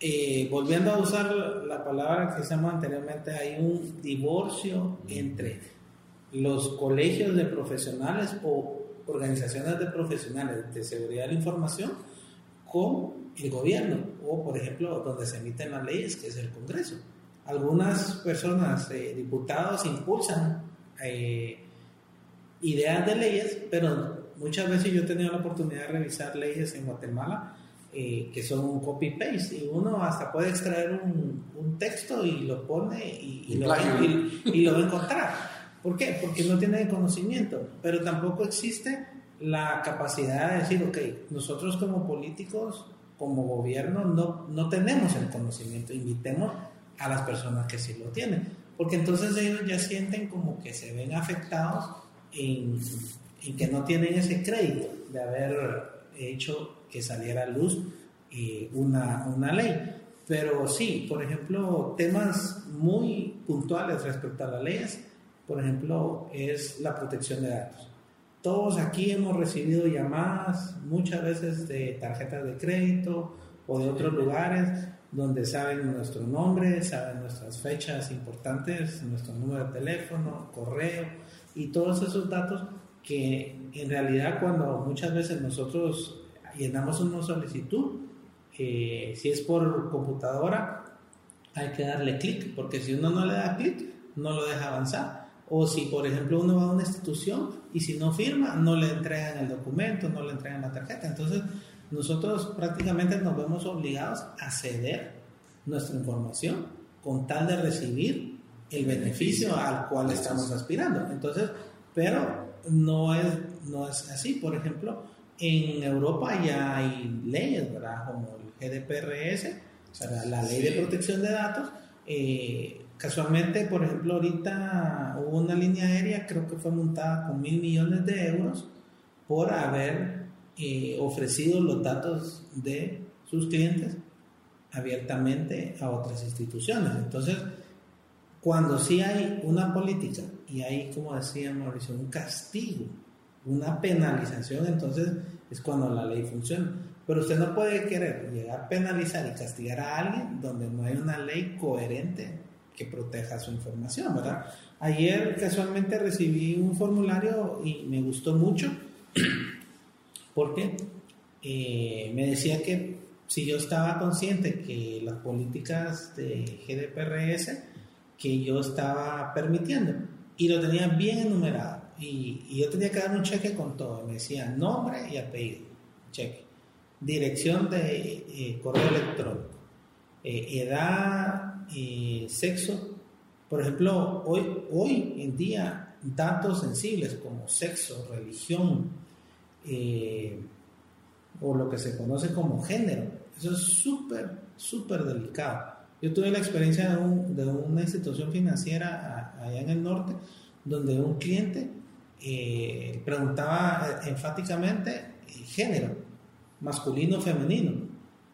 Eh, volviendo a usar la palabra que usamos anteriormente, hay un divorcio entre los colegios de profesionales o organizaciones de profesionales de seguridad de la información con el gobierno o, por ejemplo, donde se emiten las leyes, que es el Congreso. Algunas personas, eh, diputados, impulsan eh, ideas de leyes, pero muchas veces yo he tenido la oportunidad de revisar leyes en Guatemala eh, que son un copy-paste y uno hasta puede extraer un, un texto y lo pone y, lo, y- y lo va a encontrar. ¿Por qué? Porque no tiene conocimiento, pero tampoco existe la capacidad de decir, ok, nosotros como políticos, como gobierno, no, no tenemos el conocimiento, invitemos a las personas que sí lo tienen, porque entonces ellos ya sienten como que se ven afectados en que no tienen ese crédito de haber hecho que saliera a luz eh, una, una ley. Pero sí, por ejemplo, temas muy puntuales respecto a las leyes, por ejemplo, es la protección de datos. Todos aquí hemos recibido llamadas muchas veces de tarjetas de crédito o de otros lugares donde saben nuestro nombre, saben nuestras fechas importantes, nuestro número de teléfono, correo y todos esos datos que en realidad cuando muchas veces nosotros llenamos una solicitud, eh, si es por computadora, hay que darle clic, porque si uno no le da clic, no lo deja avanzar. O si, por ejemplo, uno va a una institución y si no firma, no le entregan el documento, no le entregan la tarjeta. Entonces, nosotros prácticamente nos vemos obligados a ceder nuestra información con tal de recibir el beneficio al cual estamos aspirando. Entonces, pero no es, no es así. Por ejemplo, en Europa ya hay leyes, ¿verdad? Como el GDPRS, o sea, la ley de protección de datos. Eh, casualmente, por ejemplo, ahorita hubo una línea aérea, creo que fue montada con mil millones de euros por haber eh, ofrecido los datos de sus clientes abiertamente a otras instituciones. Entonces, cuando sí hay una política y hay, como decía Mauricio, un castigo, una penalización, entonces es cuando la ley funciona. Pero usted no puede querer llegar a penalizar y castigar a alguien donde no hay una ley coherente que proteja su información, ¿verdad? Ayer casualmente recibí un formulario y me gustó mucho porque eh, me decía que si yo estaba consciente que las políticas de GDPRS que yo estaba permitiendo y lo tenía bien enumerado y, y yo tenía que dar un cheque con todo, me decía nombre y apellido, cheque, dirección de eh, correo electrónico, eh, edad, eh, sexo, por ejemplo, hoy, hoy en día datos sensibles como sexo, religión, eh, o lo que se conoce como género, Eso es súper, súper delicado. Yo tuve la experiencia de, una institución financiera allá en el norte, donde un cliente eh, preguntaba enfáticamente género, masculino o femenino.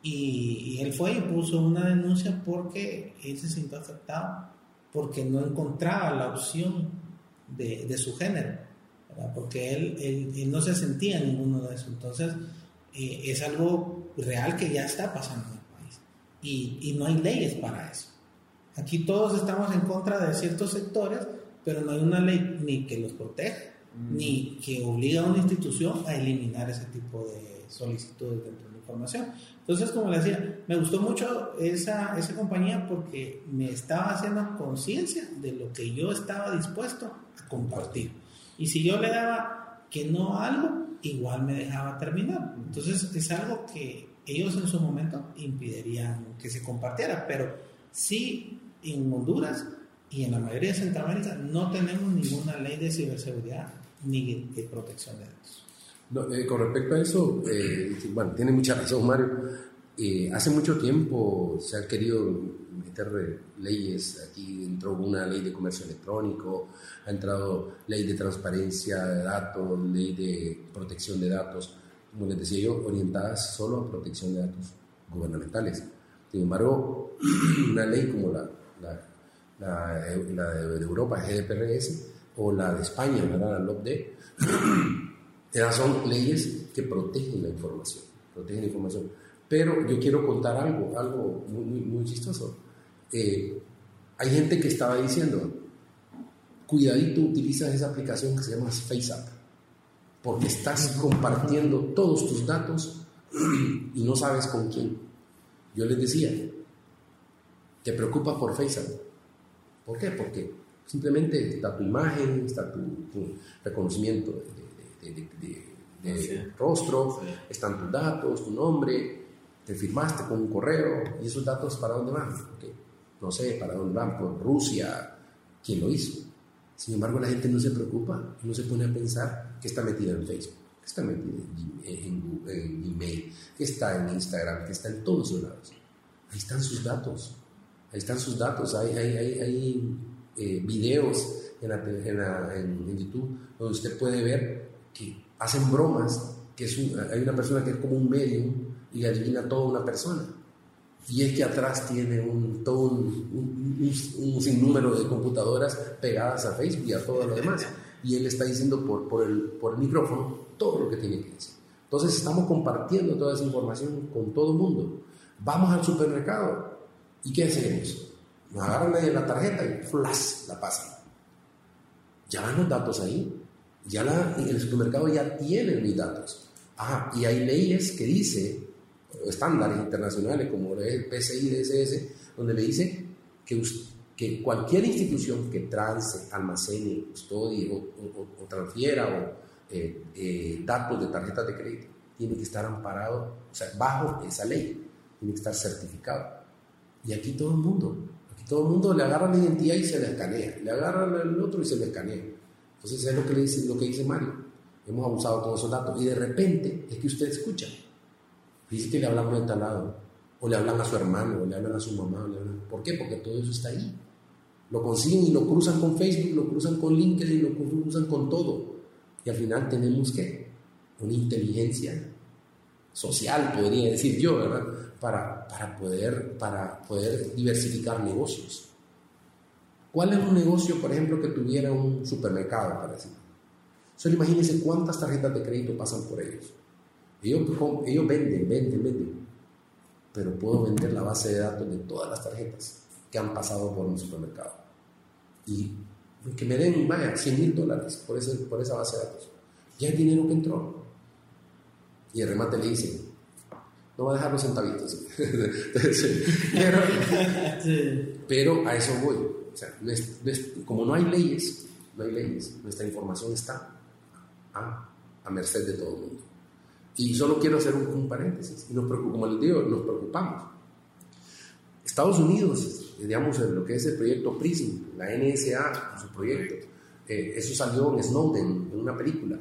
Y, él fue y puso una denuncia porque él se sintió afectado, porque no encontraba la opción de, su género, porque él, él, no se sentía ninguno de eso. Entonces, eh, es algo real que ya está pasando en el país. Y, y no hay leyes para eso. Aquí todos estamos en contra de ciertos sectores, pero no hay una ley ni que los proteja, ni que obliga a una institución a eliminar ese tipo de solicitudes dentro de la información. Entonces, como le decía, me gustó mucho esa, esa compañía porque me estaba haciendo conciencia de lo que yo estaba dispuesto a compartir. Y si yo le daba que no algo, igual me dejaba terminar. Entonces, es algo que ellos en su momento impedirían que se compartiera, pero sí en Honduras y en la mayoría de Centroamérica no tenemos ninguna ley de ciberseguridad ni de protección de datos. Eh, con respecto a eso, eh, bueno, tiene mucha razón Mario. Eh, hace mucho tiempo se han querido meter leyes, aquí entró una ley de comercio electrónico, ha entrado ley de transparencia de datos, ley de protección de datos, como les decía yo, orientadas solo a protección de datos gubernamentales. Sin embargo, una ley como la, la, la, de Europa, GDPRS, o la de España, la LOPD, esas son leyes que protegen la información, protegen la información. Pero yo quiero contar algo, algo muy, muy, chistoso. Eh, hay gente que estaba diciendo, cuidadito utilizas esa aplicación que se llama FaceApp, porque estás compartiendo todos tus datos y no sabes con quién. Yo les decía, te preocupa por FaceApp. ¿Por qué? Porque simplemente está tu imagen, está tu, reconocimiento rostro, están tus datos, tu nombre, te firmaste con un correo y esos datos para dónde van. No sé, para dónde van, por Rusia, quién lo hizo. Sin embargo, la gente no se preocupa, no se pone a pensar que está metida en Facebook, que está metida en, en, email, que está en Instagram, que está en todos los lados. Ahí están sus datos, ahí están sus datos, hay, hay, hay, hay eh, videos en, en, YouTube donde usted puede ver que hacen bromas, que es hay una persona que es como un medium y adivina toda una persona. Y es que atrás tiene un, todo un, un, sinnúmero de computadoras pegadas a Facebook y a todo lo demás. Y él está diciendo por, por, el, por el micrófono todo lo que tiene que decir. Entonces estamos compartiendo toda esa información con todo el mundo. Vamos al supermercado y ¿qué hacemos? Nos agarran la tarjeta y flash la pasan. Ya van los datos ahí. Ya la, el supermercado ya tiene mis datos. Ajá, y hay leyes que dice estándares internacionales como el PCI DSS, donde le dice que, que cualquier institución que trance, almacene, custodie o, transfiera o, eh, eh, datos de tarjetas de crédito tiene que estar amparado, o sea, bajo esa ley, tiene que estar certificado. Y aquí todo el mundo, aquí todo el mundo le agarra la identidad y se le escanea, le agarra el otro y se le escanea. Entonces es lo que, le dice, lo que dice Mario, hemos abusado todos esos datos y de repente es que usted escucha Dice que le hablamos de tal lado, o le hablan a su hermano, o le hablan a su mamá. ¿Por qué? Porque todo eso está ahí. Lo consiguen y lo cruzan con Facebook, lo cruzan con LinkedIn, lo cruzan con todo. Y al final tenemos que una inteligencia social, podría decir yo, ¿verdad? Para, para, poder, para poder diversificar negocios. ¿Cuál es un negocio, por ejemplo, que tuviera un supermercado, para decir? Solo imagínense cuántas tarjetas de crédito pasan por ellos. Ellos, venden, venden, venden. Pero puedo vender la base de datos de todas las tarjetas que han pasado por mi supermercado. Y que me den, vaya, 100 mil dólares por, por esa base de datos. Ya el dinero que entró. Y el remate le dice, no va a dejar los centavitos. pero, pero, a eso voy. Como no hay leyes, no hay leyes, nuestra información está a, a merced de todo el mundo. Y solo quiero hacer un, paréntesis. Y nos como les digo, nos preocupamos. Estados Unidos, digamos, en lo que es el proyecto PRISM, la NSA, su proyecto, eh, eso salió en Snowden, en una película,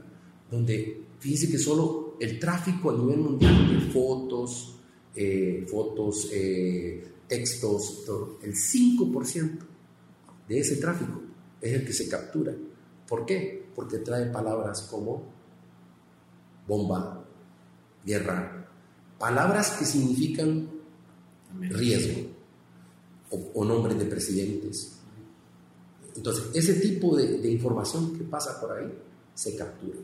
donde fíjense que solo el tráfico a nivel mundial de fotos, eh, fotos, eh, textos, todo. El 5% de ese tráfico es el que se captura. ¿Por qué? Porque trae palabras como bomba, guerra, palabras que significan riesgo o, nombres de presidentes. Entonces, ese tipo de, información que pasa por ahí se captura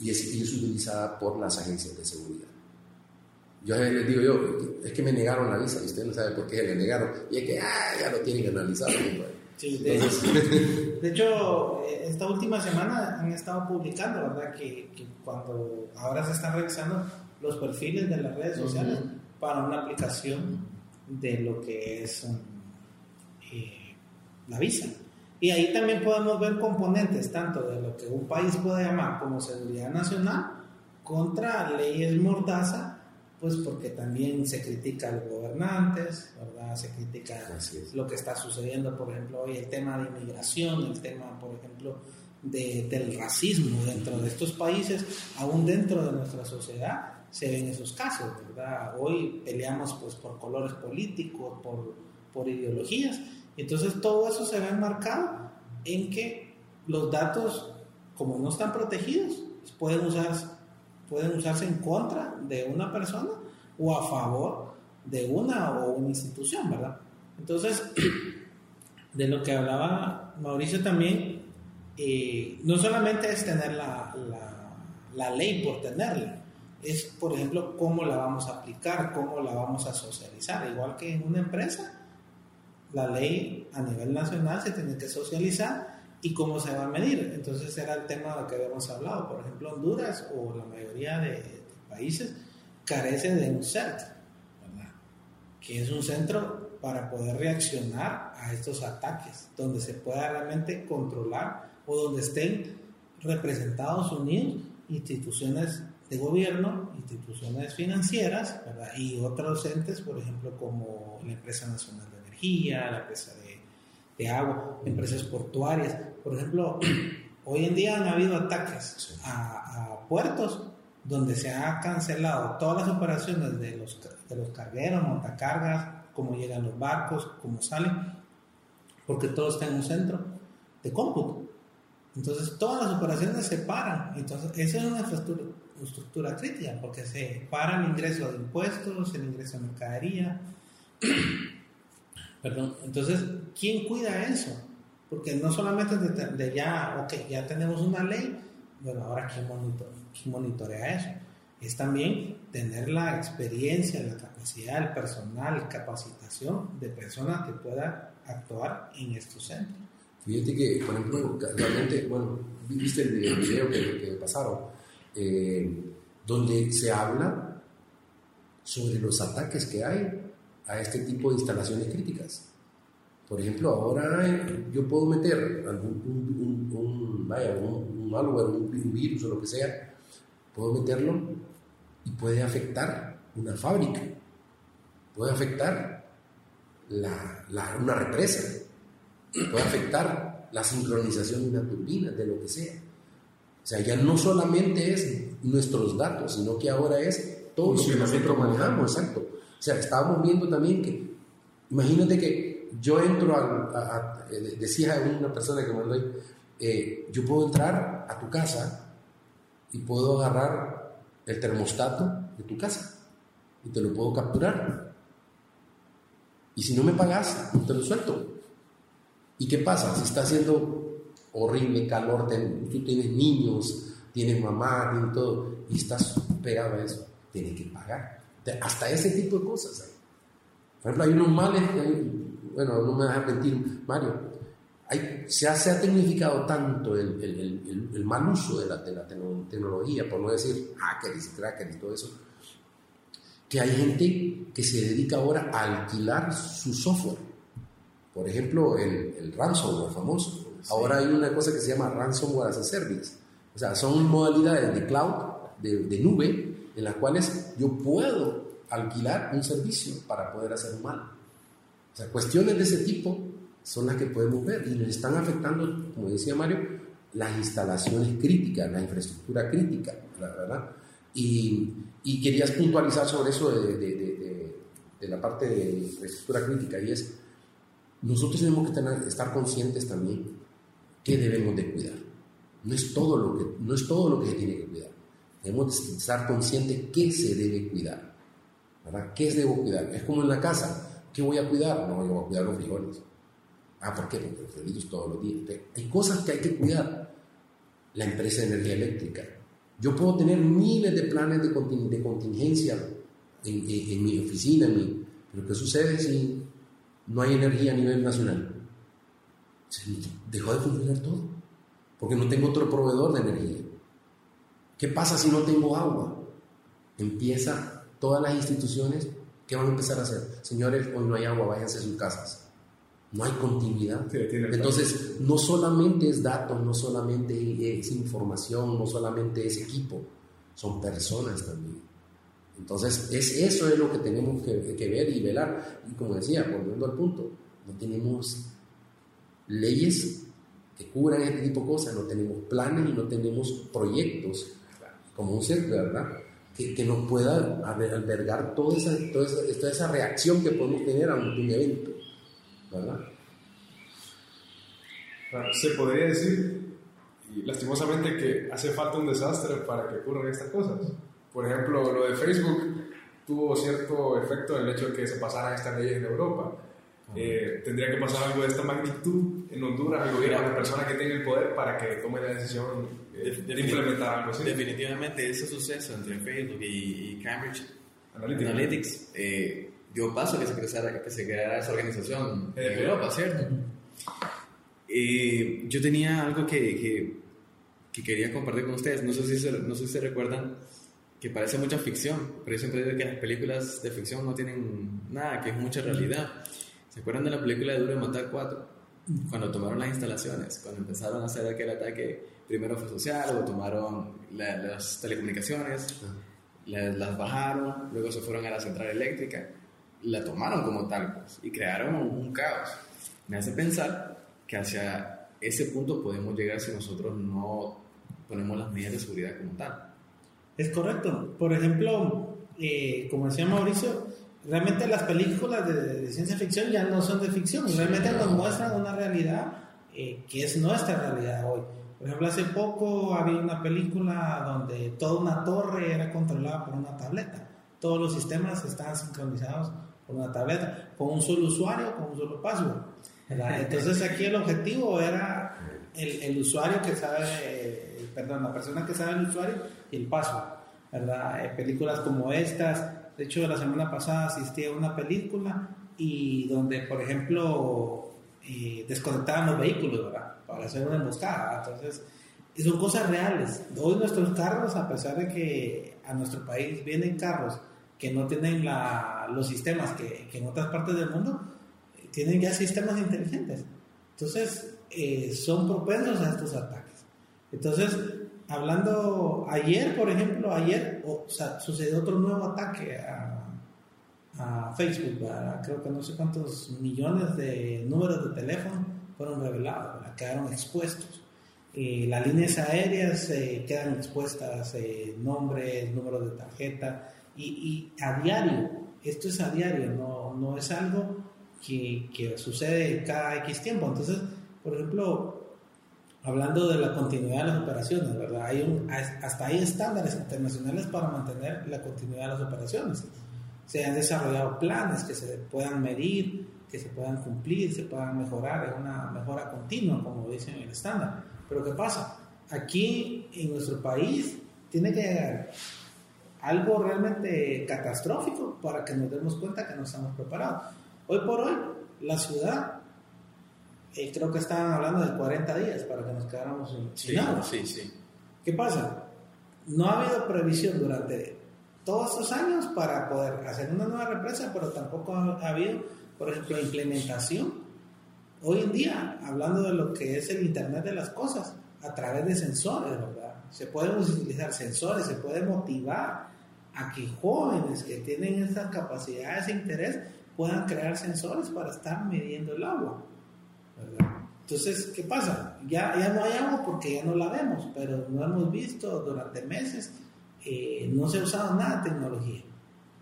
y es, y es utilizada por las agencias de seguridad. Yo les digo yo, es que me negaron la visa y usted no sabe por qué le negaron. Y es que, ah, ya lo tienen analizado. Sí, de, de, hecho, esta última semana han estado publicando, ¿verdad? Que, que, cuando ahora se están revisando los perfiles de las redes sociales para una aplicación de lo que es um, eh, la visa. Y ahí también podemos ver componentes tanto de lo que un país puede llamar como seguridad nacional contra leyes mordaza pues porque también se critica a los gobernantes, Se critica lo que está sucediendo, por ejemplo, hoy el tema de inmigración, el tema, por ejemplo, de, del racismo dentro de estos países, aún dentro de nuestra sociedad, se ven esos casos, ¿verdad? Hoy peleamos pues por colores políticos, por, por ideologías, entonces todo eso se ve enmarcado en que los datos, como no están protegidos, pueden usarse pueden usarse en contra de una persona o a favor de una o una institución, ¿verdad? Entonces, de lo que hablaba Mauricio también, eh, no solamente es tener la, la, ley por tenerla, es, por ejemplo, cómo la vamos a aplicar, cómo la vamos a socializar. Igual que en una empresa, la ley a nivel nacional se tiene que socializar y cómo se va a medir. Entonces era el tema de que habíamos hablado. Por ejemplo, Honduras o la mayoría de, países carece de un CERT. Que es un centro para poder reaccionar a estos ataques, donde se pueda realmente controlar o donde estén representados unidos instituciones de gobierno, instituciones financieras ¿verdad? y otros entes, por ejemplo, como la Empresa Nacional de Energía, la empresa de de agua, empresas portuarias. Por ejemplo, hoy en día han habido ataques a, puertos donde se ha cancelado todas las operaciones de los, de los cargueros, montacargas, cómo llegan los barcos, cómo salen, porque todo está en un centro de cómputo. Entonces todas las operaciones se paran. Entonces esa es una estructura, estructura crítica porque se para el ingreso de impuestos, el ingreso de mercadería. Perdón. Entonces, ¿quién cuida eso? Porque no solamente de, ya, ok, ya tenemos una ley, bueno, ahora ¿quién, monitorea eso? Es también tener la experiencia, la capacidad, el personal, capacitación de personas que puedan actuar en estos centros. Fíjate que, por ejemplo, realmente, bueno, viste el video que, que pasaron, eh, donde se habla sobre los ataques que hay a este tipo de instalaciones críticas. Por ejemplo, ahora yo puedo meter algún, un, un, vaya, un, malware, un, virus o lo que sea, puedo meterlo y puede afectar una fábrica, puede afectar la, la, una represa, puede afectar la sincronización de una turbina, de lo que sea. O sea, ya no solamente es nuestros datos, sino que ahora es todo lo que nosotros manejamos, exacto. O sea, estábamos viendo también que, imagínate que yo entro a, decía una persona que me lo eh, yo puedo entrar a tu casa y puedo agarrar el termostato de tu casa y te lo puedo capturar. Y si no me pagas, te lo suelto. ¿Y qué pasa? Si está haciendo horrible calor, tú tienes niños, tienes mamá, tienes todo, y estás pegado a eso, tienes que pagar hasta ese tipo de cosas. Por ejemplo, hay unos males, bueno, no me dejas mentir, Mario, hay, se, ha, se, ha, tecnificado tanto el, el, el, mal uso de la, de la, tecnología, por no decir hackers y crackers y todo eso, que hay gente que se dedica ahora a alquilar su software. Por ejemplo, el, ransomware famoso. Ahora hay una cosa que se llama ransomware as a service. O sea, son modalidades de cloud, de, de nube, en las cuales yo puedo alquilar un servicio para poder hacer un mal. O sea, cuestiones de ese tipo son las que podemos ver y nos están afectando, como decía Mario, las instalaciones críticas, la infraestructura crítica, ¿verdad? Y, y querías puntualizar sobre eso de, de, de la parte de infraestructura crítica y es, nosotros tenemos que tener, estar conscientes también que debemos de cuidar. No es, todo lo que, no es todo lo que se tiene que cuidar. Debemos de estar conscientes qué se debe cuidar. ¿verdad? ¿Qué debo cuidar? Es como en la casa. ¿Qué voy a cuidar? No, yo voy a cuidar los frijoles. Ah, ¿por qué? Porque los frijoles todos los días. Hay cosas que hay que cuidar. La empresa de energía eléctrica. Yo puedo tener miles de planes de, contingencia en, mi oficina, en mi, pero ¿qué sucede si no hay energía a nivel nacional? dejó de funcionar todo, porque no tengo otro proveedor de energía. ¿Qué pasa si no tengo agua? Empieza todas las instituciones, ¿qué van a empezar a hacer? Señores, hoy no hay agua, váyanse a sus casas. No hay continuidad. Entonces, no solamente es datos, no solamente es información, no solamente es equipo, son personas también. Entonces, es, eso es lo que tenemos que, ver y velar. Y como decía, volviendo al punto, no tenemos leyes que cubran este tipo de cosas, no tenemos planes y no tenemos proyectos como un centro, ¿verdad? Que, que nos pueda albergar toda esa, toda, esa, toda esa reacción que podemos tener ante un evento, ¿verdad? se podría decir, lastimosamente, que hace falta un desastre para que ocurran estas cosas. Por ejemplo, lo de Facebook tuvo cierto efecto en el hecho de que se pasaran estas leyes en Europa. Eh, tendría que pasar algo de esta magnitud en Honduras al gobierno, a la persona que tenga el poder para que tome la decisión eh, de, implementar algo así. Definitivamente ese suceso entre Facebook y, Cambridge Analytics, eh, dio paso a que se, creara, que se creara esa organización en Europa, ¿cierto? yo tenía algo que, que, que, quería compartir con ustedes, no sé si se, no sé si se recuerdan que parece mucha ficción, pero yo siempre digo que las películas de ficción no tienen nada, que es mucha realidad. ¿Se acuerdan de la película de Duro de Matar 4? Cuando tomaron las instalaciones, cuando empezaron a hacer aquel ataque, primero fue social, luego tomaron las telecomunicaciones, las, bajaron, luego se fueron a la central eléctrica, la tomaron como tal pues, y crearon un caos. Me hace pensar que hacia ese punto podemos llegar si nosotros no ponemos las medidas de seguridad como tal. Es correcto. Por ejemplo, eh, como decía Mauricio, realmente las películas de, ciencia ficción ya no son de ficción, realmente nos muestran una realidad eh, que es nuestra realidad hoy. Por ejemplo, hace poco había una película donde toda una torre era controlada por una tableta. Todos los sistemas estaban sincronizados por una tableta, con un solo usuario, con un solo password. Entonces aquí el objetivo era el, el usuario que sabe perdón, la persona que sabe el usuario y el paso, ¿verdad? Eh, películas como estas, de hecho la semana pasada asistí a una película y donde, por ejemplo, eh, desconectaban los vehículos, ¿verdad? Para hacer una emboscada, entonces, son cosas reales. Hoy nuestros carros, a pesar de que a nuestro país vienen carros que no tienen la, los sistemas que, que, en otras partes del mundo, eh, tienen ya sistemas inteligentes. Entonces, son propensos a estos ataques. Entonces, hablando ayer, por ejemplo, ayer sucedió otro nuevo ataque a, Facebook, creo que no sé cuántos millones de números de teléfono fueron revelados, quedaron expuestos. las líneas aéreas eh, quedan expuestas, eh, nombres, números de tarjeta, y, a diario, esto es a diario, no, no es algo que, que sucede cada X tiempo. Entonces, por ejemplo, hablando de la continuidad de las operaciones, ¿verdad? Hay un, hasta hay estándares internacionales para mantener la continuidad de las operaciones. Se han desarrollado planes que se puedan medir, que se puedan cumplir, se puedan mejorar, es una mejora continua, como dicen en el estándar. Pero ¿qué pasa? Aquí en nuestro país tiene que llegar algo realmente catastrófico para que nos demos cuenta que no estamos preparados. Hoy por hoy, la ciudad eh, creo que estaban hablando de 40 días para que nos quedáramos sin, sí, nada. Sí, sí. ¿Qué pasa? No ha habido previsión durante todos estos años para poder hacer una nueva represa, pero tampoco ha habido, por ejemplo, implementación. Hoy en día, hablando de lo que es el Internet de las Cosas, a través de sensores, ¿verdad? Se pueden utilizar sensores, se puede motivar a que jóvenes que tienen estas capacidades e interés puedan crear sensores para estar midiendo el agua. Entonces, ¿qué pasa? Ya, ya no hay agua porque ya no la vemos, pero no hemos visto durante meses, eh, no se ha usado nada de tecnología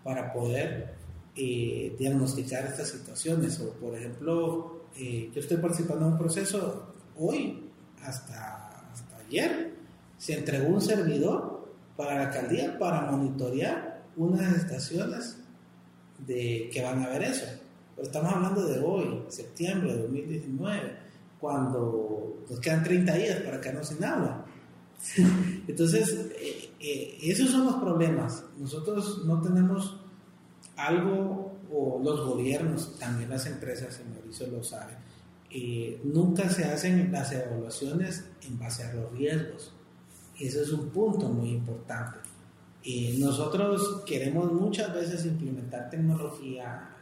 para poder eh, diagnosticar estas situaciones. O, por ejemplo, eh, yo estoy participando en un proceso hoy, hasta, hasta ayer, se entregó un servidor para la alcaldía para monitorear unas estaciones de que van a ver eso. Pero estamos hablando de hoy, septiembre de 2019, cuando nos quedan 30 días para quedarnos sin agua. Entonces, eh, eh, esos son los problemas. Nosotros no tenemos algo, o los gobiernos, también las empresas, y Mauricio lo sabe, eh, nunca se hacen las evaluaciones en base a los riesgos. Ese es un punto muy importante. nosotros queremos muchas veces implementar tecnología,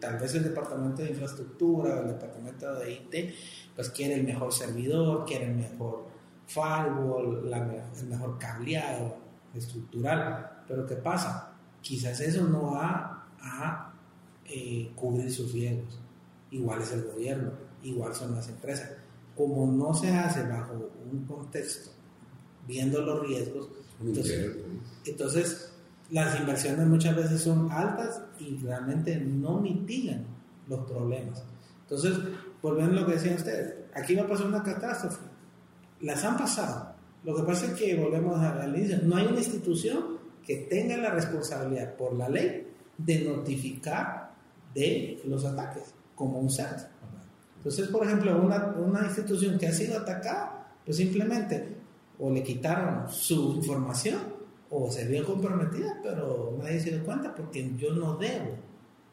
tal vez el departamento de infraestructura el departamento de IT, pues quiere el mejor servidor, quiere el mejor firewall, el mejor cableado estructural. Pero ¿qué pasa? Quizás eso no va a eh, cubrir sus riesgos. Igual es el gobierno, igual son las empresas. Como no se hace bajo un contexto, viendo los riesgos, entonces, las inversiones muchas veces son altas y realmente no mitigan los problemas. Entonces, volviendo a lo que decían ustedes, aquí va a pasar una catástrofe las han pasado. Lo que pasa es que volvemos al inicio, no hay una institución que tenga la responsabilidad por la ley de notificar de los ataques, como un CERT. Entonces, por ejemplo, una, una institución que ha sido atacada, pues simplemente o le quitaron su información o se vio comprometida, pero nadie se dio cuenta porque yo no debo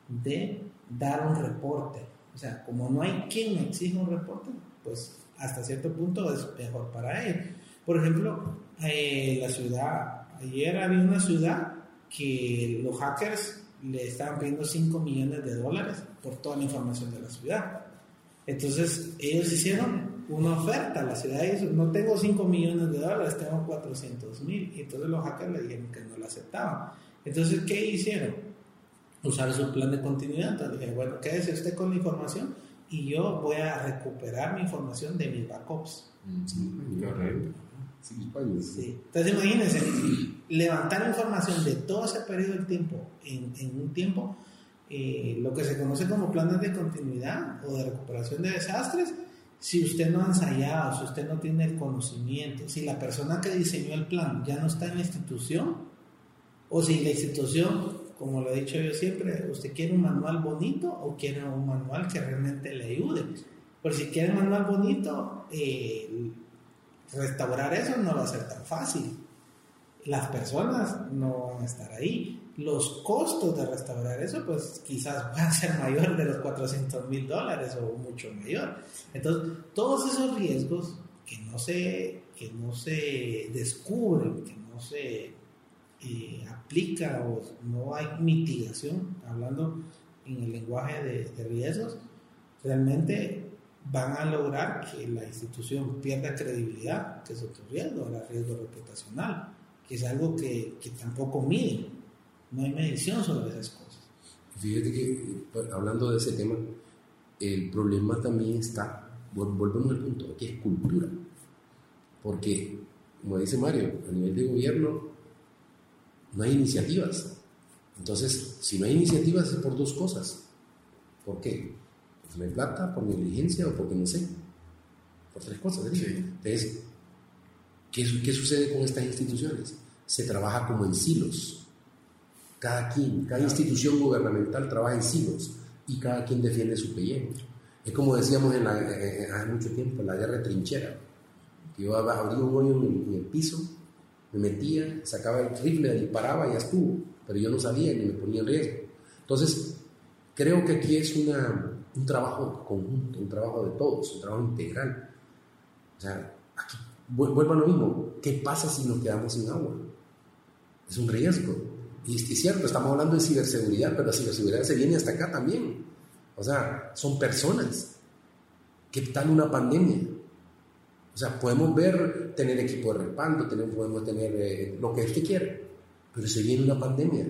de dar un reporte. O sea, como no hay quien me exija un reporte, pues hasta cierto punto es mejor para él. Por ejemplo, eh, la ciudad, ayer había una ciudad que los hackers le estaban pidiendo 5 millones de dólares por toda la información de la ciudad. Entonces ellos hicieron una oferta, a la ciudad dijo, no tengo 5 millones de dólares, tengo 400 mil. Y entonces los hackers le dijeron que no lo aceptaban. Entonces, ¿qué hicieron? Usar su plan de continuidad. Entonces dije, bueno, quédese usted con la información y yo voy a recuperar mi información de mis backups. Sí, Entonces imagínense, levantar información de todo ese periodo de tiempo en, en un tiempo, eh, lo que se conoce como planes de continuidad o de recuperación de desastres, si usted no ha ensayado, si usted no tiene el conocimiento, si la persona que diseñó el plan ya no está en la institución, o si la institución como lo he dicho yo siempre, ¿usted quiere un manual bonito o quiere un manual que realmente le ayude? Pero si quiere un manual bonito, eh, restaurar eso no va a ser tan fácil. Las personas no van a estar ahí. Los costos de restaurar eso, pues quizás van a ser mayor de los 400 mil dólares o mucho mayor. Entonces, todos esos riesgos que no se, que no se descubren, que no se eh, aplica o no hay mitigación, hablando en el lenguaje de, riesgos, realmente van a lograr que la institución pierda credibilidad, que es otro riesgo, el riesgo reputacional, que es algo que, que tampoco mide, no hay medición sobre esas cosas. Fíjate que, pues, hablando de ese tema, el problema también está, volvemos al punto, que es cultura, porque, como dice Mario, a nivel de gobierno, no hay iniciativas. Entonces, si no hay iniciativas es por dos cosas. ¿Por qué? Porque no hay plata, por negligencia o porque no sé. Por tres cosas. Entonces, ¿qué, ¿qué sucede con estas instituciones? Se trabaja como en silos. Cada quien, cada institución gubernamental trabaja en silos y cada quien defiende su pellejo. Es como decíamos en eh, eh, hace mucho tiempo, en la guerra de trinchera, que yo abría un hoyo en el piso me metía, sacaba el rifle, disparaba y ya estuvo, pero yo no sabía ni me ponía en riesgo. Entonces, creo que aquí es una, un trabajo conjunto, un trabajo de todos, un trabajo integral. O sea, aquí vuelvo a lo mismo, ¿qué pasa si nos quedamos sin agua? Es un riesgo. Y es cierto, estamos hablando de ciberseguridad, pero la ciberseguridad se viene hasta acá también. O sea, son personas. ¿Qué tal una pandemia? O sea, podemos ver, tener equipo de respaldo, podemos tener eh, lo que usted quiera, pero se viene una pandemia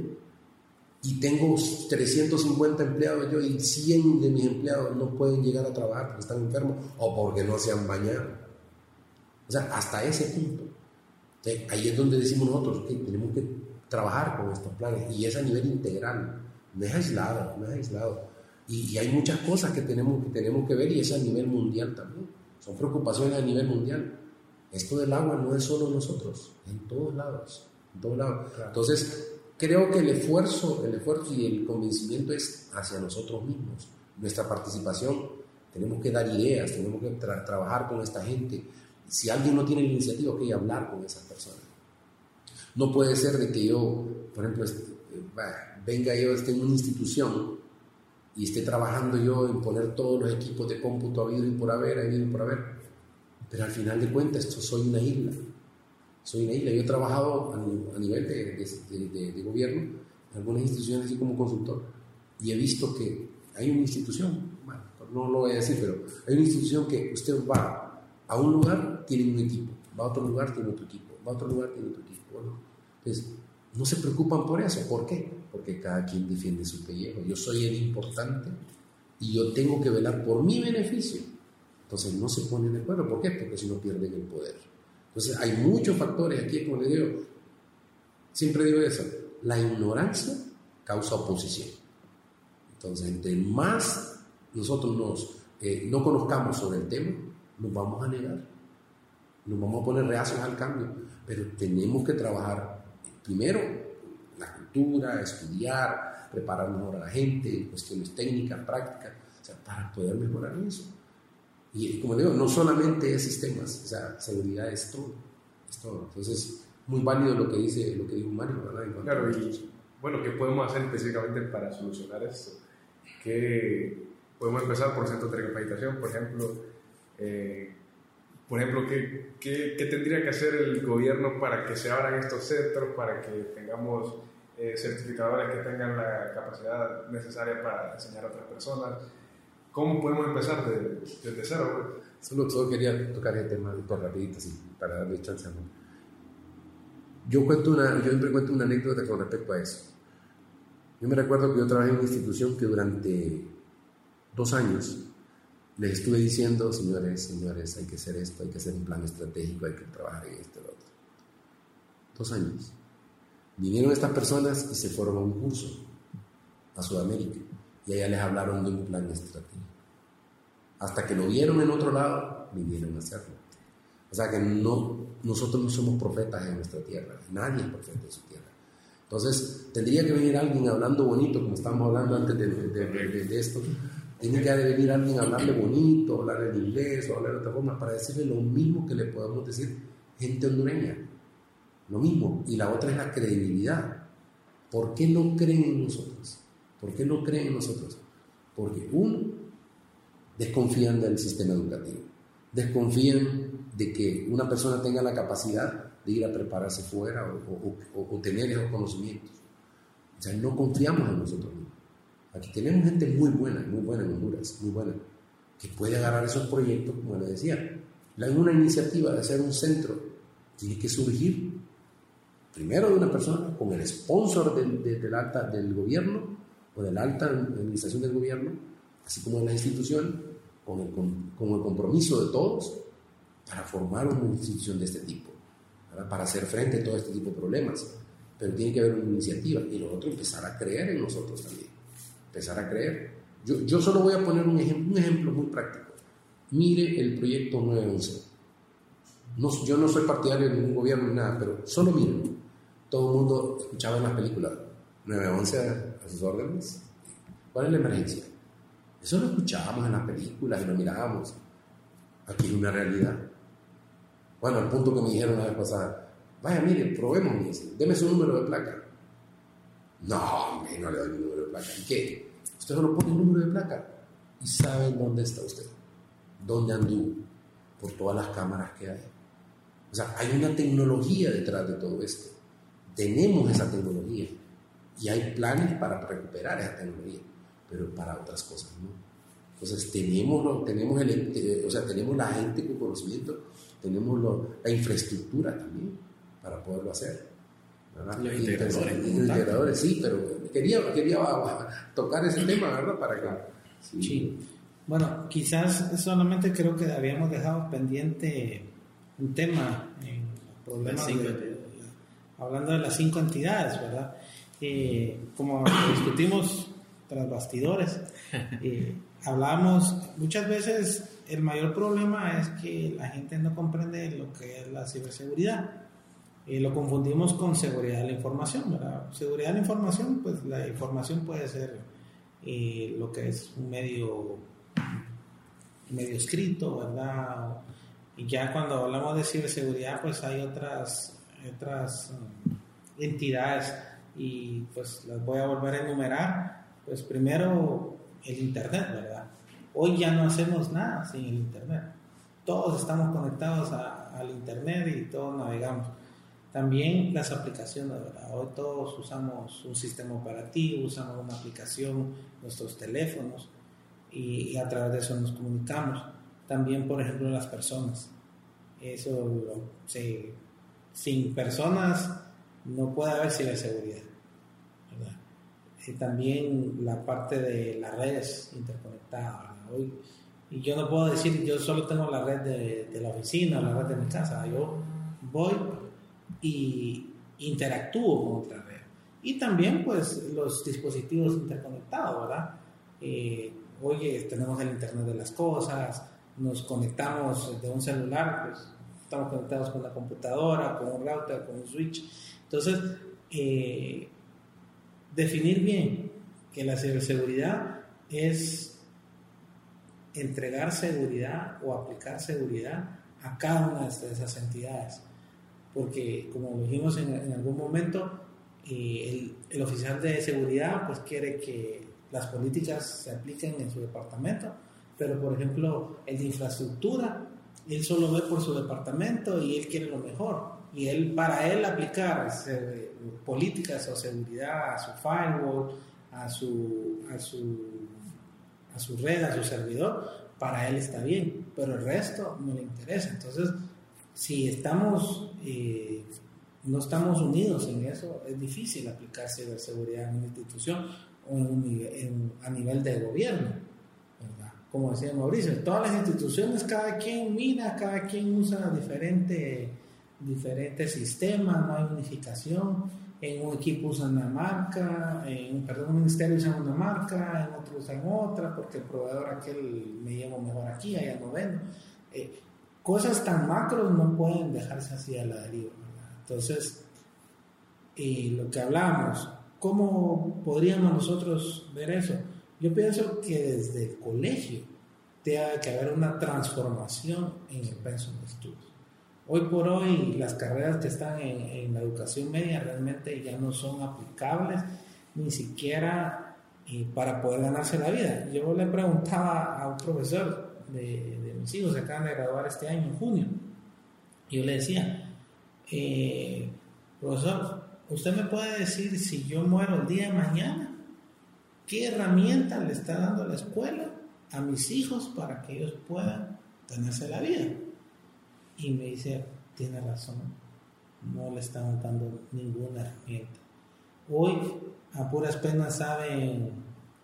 y tengo 350 empleados yo y 100 de mis empleados no pueden llegar a trabajar porque están enfermos o porque no se han bañado. O sea, hasta ese punto. ahí es donde decimos nosotros que tenemos que trabajar con estos planes y es a nivel integral. no es aislado, no es aislado. Y, hay muchas cosas que tenemos, que tenemos que ver y es a nivel mundial también. Son preocupaciones a nivel mundial. Esto del agua no es solo nosotros, en todos lados, en todos lados. Entonces, creo que el esfuerzo, el esfuerzo y el convencimiento es hacia nosotros mismos. Nuestra participación, tenemos que dar ideas, tenemos que trabajar con esta gente. Si alguien no tiene iniciativa, hay que hablar con esas personas. No puede ser de que yo, por ejemplo, este, venga yo, esté en una institución y esté trabajando yo en poner todos los equipos de cómputo habido y por haber, habido y por haber, pero al final de cuentas esto soy una isla. Soy una isla. Yo he trabajado a, nivel de, de, gobierno en algunas instituciones así como consultor y he visto que hay una institución, bueno, no lo voy a decir, pero hay una institución que usted va a un lugar, tiene un equipo, va a otro lugar, tiene otro equipo, va a otro lugar, tiene otro equipo. Entonces, no se preocupan por eso. ¿Por qué? Porque cada quien defiende su pellejo. Yo soy el importante y yo tengo que velar por mi beneficio. Entonces no se ponen de acuerdo. ¿Por qué? Porque si no pierden el poder. Entonces hay muchos factores aquí, como le digo, siempre digo eso, la ignorancia causa oposición. Entonces, entre más nosotros nos, eh, no conozcamos sobre el tema, nos vamos a negar, nos vamos a poner reacios al cambio, pero tenemos que trabajar primero, la cultura, estudiar, preparar mejor a la gente, cuestiones técnicas, prácticas, o sea, para poder mejorar eso. Y como digo, no solamente es sistemas, o sea, seguridad es todo, es todo. Entonces, muy válido lo que dice, lo que dijo Mario, ¿verdad? Claro, y bueno, ¿qué podemos hacer específicamente para solucionar esto? ¿Qué podemos empezar por centros de capacitación, por ejemplo? Eh, por ejemplo, ¿qué, ¿qué, tendría que hacer el gobierno para que se abran estos centros, para que tengamos eh, certificadores que tengan la capacidad necesaria para enseñar a otras personas? ¿Cómo podemos empezar desde, cero? Solo, solo, quería tocar el tema por rapidito, así, para darle chance. Yo, cuento una, yo siempre cuento una anécdota con respecto a eso. Yo me recuerdo que yo trabajé en una institución que durante dos años les estuve diciendo, señores, señores, hay que hacer esto, hay que hacer un plan estratégico, hay que trabajar en esto y lo otro. Dos años. Vinieron estas personas y se fueron a un curso a Sudamérica y allá les hablaron de un plan estratégico. Hasta que lo vieron en otro lado, vinieron a hacerlo. O sea que no, nosotros no somos profetas en nuestra tierra, nadie es profeta en su tierra. Entonces, tendría que venir alguien hablando bonito, como estamos hablando antes de, de, de esto, tiene que venir alguien a hablarle bonito, hablar en inglés o hablar de otra forma para decirle lo mismo que le podemos decir gente hondureña. Lo mismo. Y la otra es la credibilidad. ¿Por qué no creen en nosotros? ¿Por qué no creen en nosotros? Porque uno, desconfían del sistema educativo. Desconfían de que una persona tenga la capacidad de ir a prepararse fuera o, o tener esos conocimientos. O sea, no confiamos en nosotros mismos. Aquí tenemos gente muy buena, muy buena en Honduras, muy buena, que puede agarrar esos proyectos, como le decía. En una iniciativa de hacer un centro tiene que surgir primero de una persona con el sponsor del, del, alta, del gobierno o de la alta administración del gobierno, así como de la institución, con el, con, el compromiso de todos para formar una institución de este tipo, para hacer frente a todo este tipo de problemas. Pero tiene que haber una iniciativa y lo otro empezar a creer en nosotros también empezar a creer. Yo, solo voy a poner un ejemplo, muy práctico. Mire el proyecto 911. No, yo no soy partidario de ningún gobierno ni nada, pero solo miren. Todo el mundo escuchaba en las películas 911 a sus órdenes. ¿Cuál es la emergencia? Eso lo escuchábamos en las películas y lo mirábamos. Aquí es una realidad. Bueno, al punto que me dijeron la vez pasada, vaya, mire, probemos, me deme su número de placa. No, hombre, no le doy mi número de placa. ¿Y qué? Usted solo pone el número de placa y sabe dónde está usted, dónde anduvo, por todas las cámaras que hay. O sea, hay una tecnología detrás de todo esto. Tenemos esa tecnología y hay planes para recuperar esa tecnología, pero para otras cosas, ¿no? Entonces tenemos, tenemos, el, eh, o sea, tenemos la gente con conocimiento, tenemos la infraestructura también para poderlo hacer. Los integradores. sí, pero quería, quería tocar ese tema, ¿verdad? Para que... Sí. Bueno, quizás solamente creo que habíamos dejado pendiente un tema en problemas hablando de las cinco entidades, ¿verdad? eh, como discutimos tras bastidores, eh, hablamos, muchas veces el mayor problema es que la gente no comprende lo que es la ciberseguridad. Eh, lo confundimos con seguridad de la información, ¿verdad? Seguridad de la información, pues la información puede ser eh, lo que es un medio, medio escrito, ¿verdad? Y ya cuando hablamos de ciberseguridad, pues hay otras, otras um, entidades y pues las voy a volver a enumerar. Pues primero el Internet, ¿verdad? Hoy ya no hacemos nada sin el Internet. Todos estamos conectados al Internet y todos navegamos. También las aplicaciones, ¿verdad? Hoy todos usamos un sistema operativo, usamos una aplicación, nuestros teléfonos, y, a través de eso nos comunicamos. También, por ejemplo, las personas. Eso, sin personas no puede haber ciberseguridad. ¿verdad? Y también la parte de las redes interconectadas. Hoy, y yo no puedo decir, yo solo tengo la red de, de la oficina, la red de mi casa. Yo voy y interactúo con otra red. Y también pues los dispositivos interconectados, ¿verdad? Eh, hoy tenemos el Internet de las Cosas, nos conectamos de un celular, pues estamos conectados con la computadora, con un router, con un switch. Entonces, eh, definir bien que la ciberseguridad es entregar seguridad o aplicar seguridad a cada una de esas entidades porque como dijimos en, algún momento, eh, el, oficial de seguridad pues quiere que las políticas se apliquen en su departamento, pero por ejemplo el de infraestructura, él solo ve por su departamento y él quiere lo mejor. Y él, para él aplicar políticas o seguridad a su firewall, a su, a su, a su red, a su servidor, para él está bien, pero el resto no le interesa. Entonces, si estamos, eh, no estamos unidos en eso, es difícil aplicar ciberseguridad en una institución o en a nivel de gobierno. ¿verdad? Como decía Mauricio, todas las instituciones, cada quien mira, cada quien usa diferente, diferente sistema, no hay unificación. En un equipo usan una marca, en perdón, un ministerio usan una marca, en otro usan otra, porque el proveedor aquel me llevo mejor aquí, allá no vendo. Eh, cosas tan macros no pueden dejarse así a la deriva. Entonces, y lo que hablamos, ¿cómo podríamos nosotros ver eso? Yo pienso que desde el colegio tiene que haber una transformación en el pensum de estudios. Hoy por hoy las carreras que están en, en, la educación media realmente ya no son aplicables ni siquiera eh, para poder ganarse la vida. Yo le preguntaba a un profesor, de, mis hijos se acaban de graduar este año, en junio. Y yo le decía, eh, profesor, ¿usted me puede decir si yo muero el día de mañana? ¿Qué herramienta le está dando la escuela a mis hijos para que ellos puedan tenerse la vida? Y me dice, tiene razón, no le están dando ninguna herramienta. Hoy a puras penas saben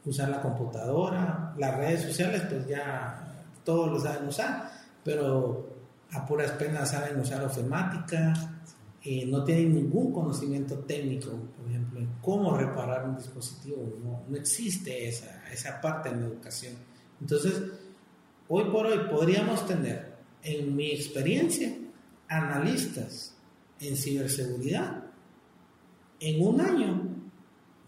usar la computadora, las redes sociales, pues ya todos lo saben usar, pero a puras penas saben usar ofimática, eh, no tienen ningún conocimiento técnico, por ejemplo, en cómo reparar un dispositivo, no, no existe esa, esa parte en la educación. Entonces, hoy por hoy podríamos tener, en mi experiencia, analistas en ciberseguridad en un año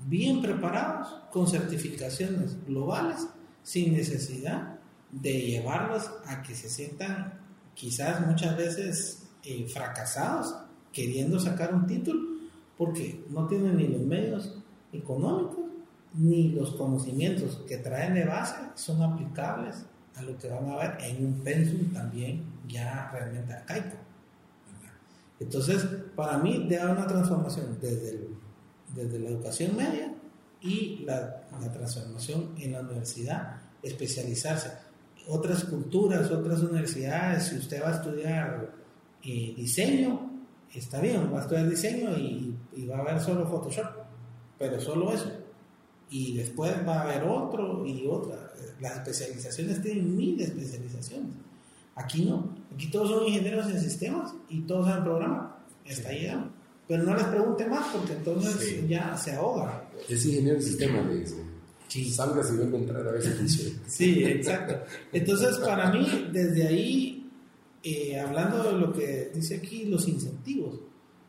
bien preparados, con certificaciones globales, sin necesidad de llevarlos a que se sientan quizás muchas veces eh, fracasados queriendo sacar un título porque no tienen ni los medios económicos ni los conocimientos que traen de base son aplicables a lo que van a ver en un pensum también ya realmente arcaico. Entonces, para mí debe haber una transformación desde, desde la educación media y la, la transformación en la universidad, especializarse otras culturas, otras universidades, si usted va a estudiar eh, diseño, está bien, va a estudiar diseño y, va a haber solo Photoshop, pero solo eso. Y después va a haber otro y otra. Las especializaciones tienen mil especializaciones. Aquí no. Aquí todos son ingenieros en sistemas y todos saben programar. Está ahí. pero no les pregunte más porque entonces ya se ahoga. Es ingeniero de sistema, le dice. Sí. Salga si vuelve a entrar a si funciona. Sí, exacto. Entonces, para mí, desde ahí, eh, hablando de lo que dice aquí, los incentivos.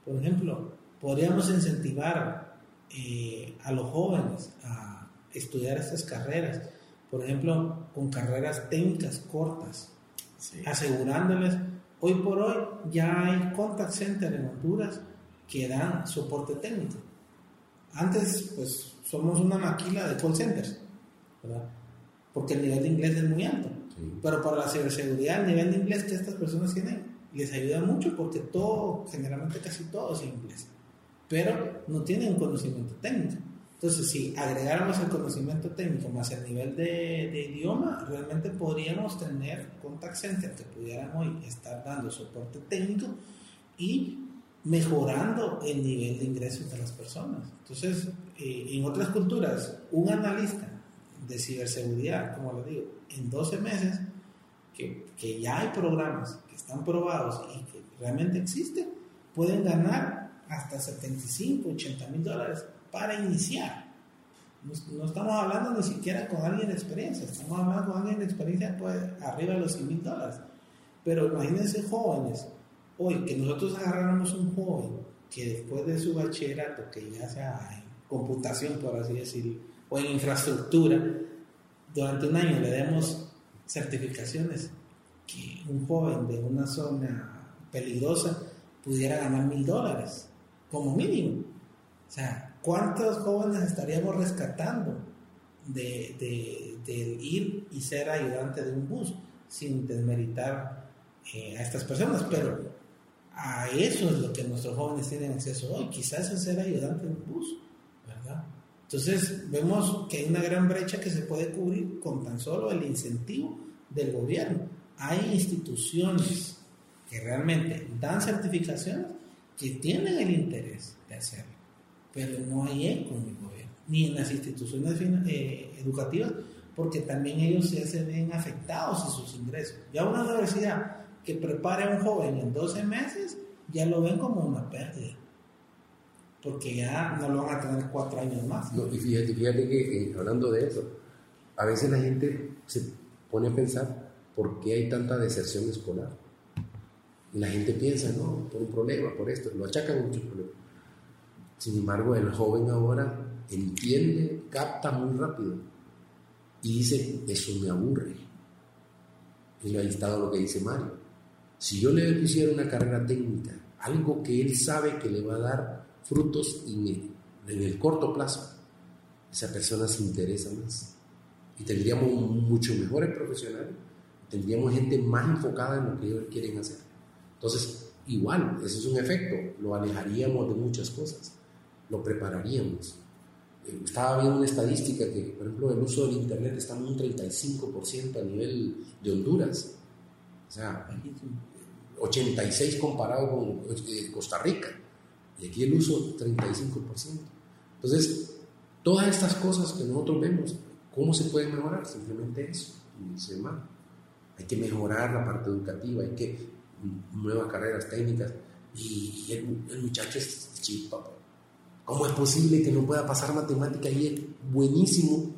Por ejemplo, podríamos incentivar eh, a los jóvenes a estudiar estas carreras. Por ejemplo, con carreras técnicas cortas, Sí. asegurándoles, hoy por hoy ya hay contact center en Honduras que dan soporte técnico. Antes, pues, somos una maquila de call centers, ¿verdad? Porque el nivel de inglés es muy alto. Sí. Pero para la ciberseguridad, el nivel de inglés que estas personas tienen les ayuda mucho porque todo, generalmente casi todo es inglés. Pero no tienen conocimiento técnico. Entonces, si agregáramos el conocimiento técnico más el nivel de, de idioma, realmente podríamos tener contact center que pudieran hoy estar dando soporte técnico y mejorando el nivel de ingresos de las personas. Entonces, eh, en otras culturas, un analista de ciberseguridad, como lo digo, en 12 meses, que, que ya hay programas que están probados y que realmente existen, pueden ganar hasta 75, 80 mil dólares para iniciar. No, estamos hablando ni siquiera con alguien de experiencia, estamos hablando con alguien de experiencia pues, arriba de los 100 mil dólares. Pero imagínense jóvenes, hoy que nosotros agarráramos un joven que después de su bachillerato, que ya sea en computación, por así decirlo, o en infraestructura, durante un año le demos certificaciones, que un joven de una zona peligrosa pudiera ganar mil dólares, como mínimo. O sea, ¿cuántos jóvenes estaríamos rescatando de, ir y ser ayudante de un bus sin desmeritar eh, a estas personas? Pero a eso es lo que nuestros jóvenes tienen acceso hoy, quizás es ser ayudante de un bus, ¿verdad? Entonces vemos que hay una gran brecha que se puede cubrir con tan solo el incentivo del gobierno. Hay instituciones que realmente dan certificaciones que tienen el interés de hacerlo, pero no hay eco en el gobierno, ni en las instituciones eh, educativas, porque también ellos ya se ven afectados en sus ingresos. Ya una universidad que prepare a un joven en 12 meses, ya lo ven como una pérdida, porque ya no lo van a tener cuatro años más. No, y fíjate, fíjate que eh, hablando de eso, a veces la gente se pone a pensar por qué hay tanta deserción escolar. Y la gente piensa, no, por un problema, por esto, lo achacan muchos problemas. Sin embargo, el joven ahora entiende, capta muy rápido y dice, eso me aburre. Y ahí está lo que dice Mario. Si yo le pusiera una carrera técnica, algo que él sabe que le va a dar frutos en el, en el corto plazo, esa persona se interesa más. Y tendríamos mucho mejores profesionales, tendríamos gente más enfocada en lo que ellos quieren hacer. Entonces, igual, eso es un efecto, lo alejaríamos de muchas cosas, lo prepararíamos. Eh, Estaba viendo una estadística que, por ejemplo, el uso del Internet está en un 35% a nivel de Honduras. O sea, 86 comparado con eh, Costa Rica. Y aquí el uso 35%. Entonces, todas estas cosas que nosotros vemos, ¿cómo se pueden mejorar? Simplemente eso. Hay que mejorar la parte educativa, hay que nuevas carreras técnicas. Y, y el, el, muchacho es. ¿Cómo es posible que no pueda pasar matemática y buenísimo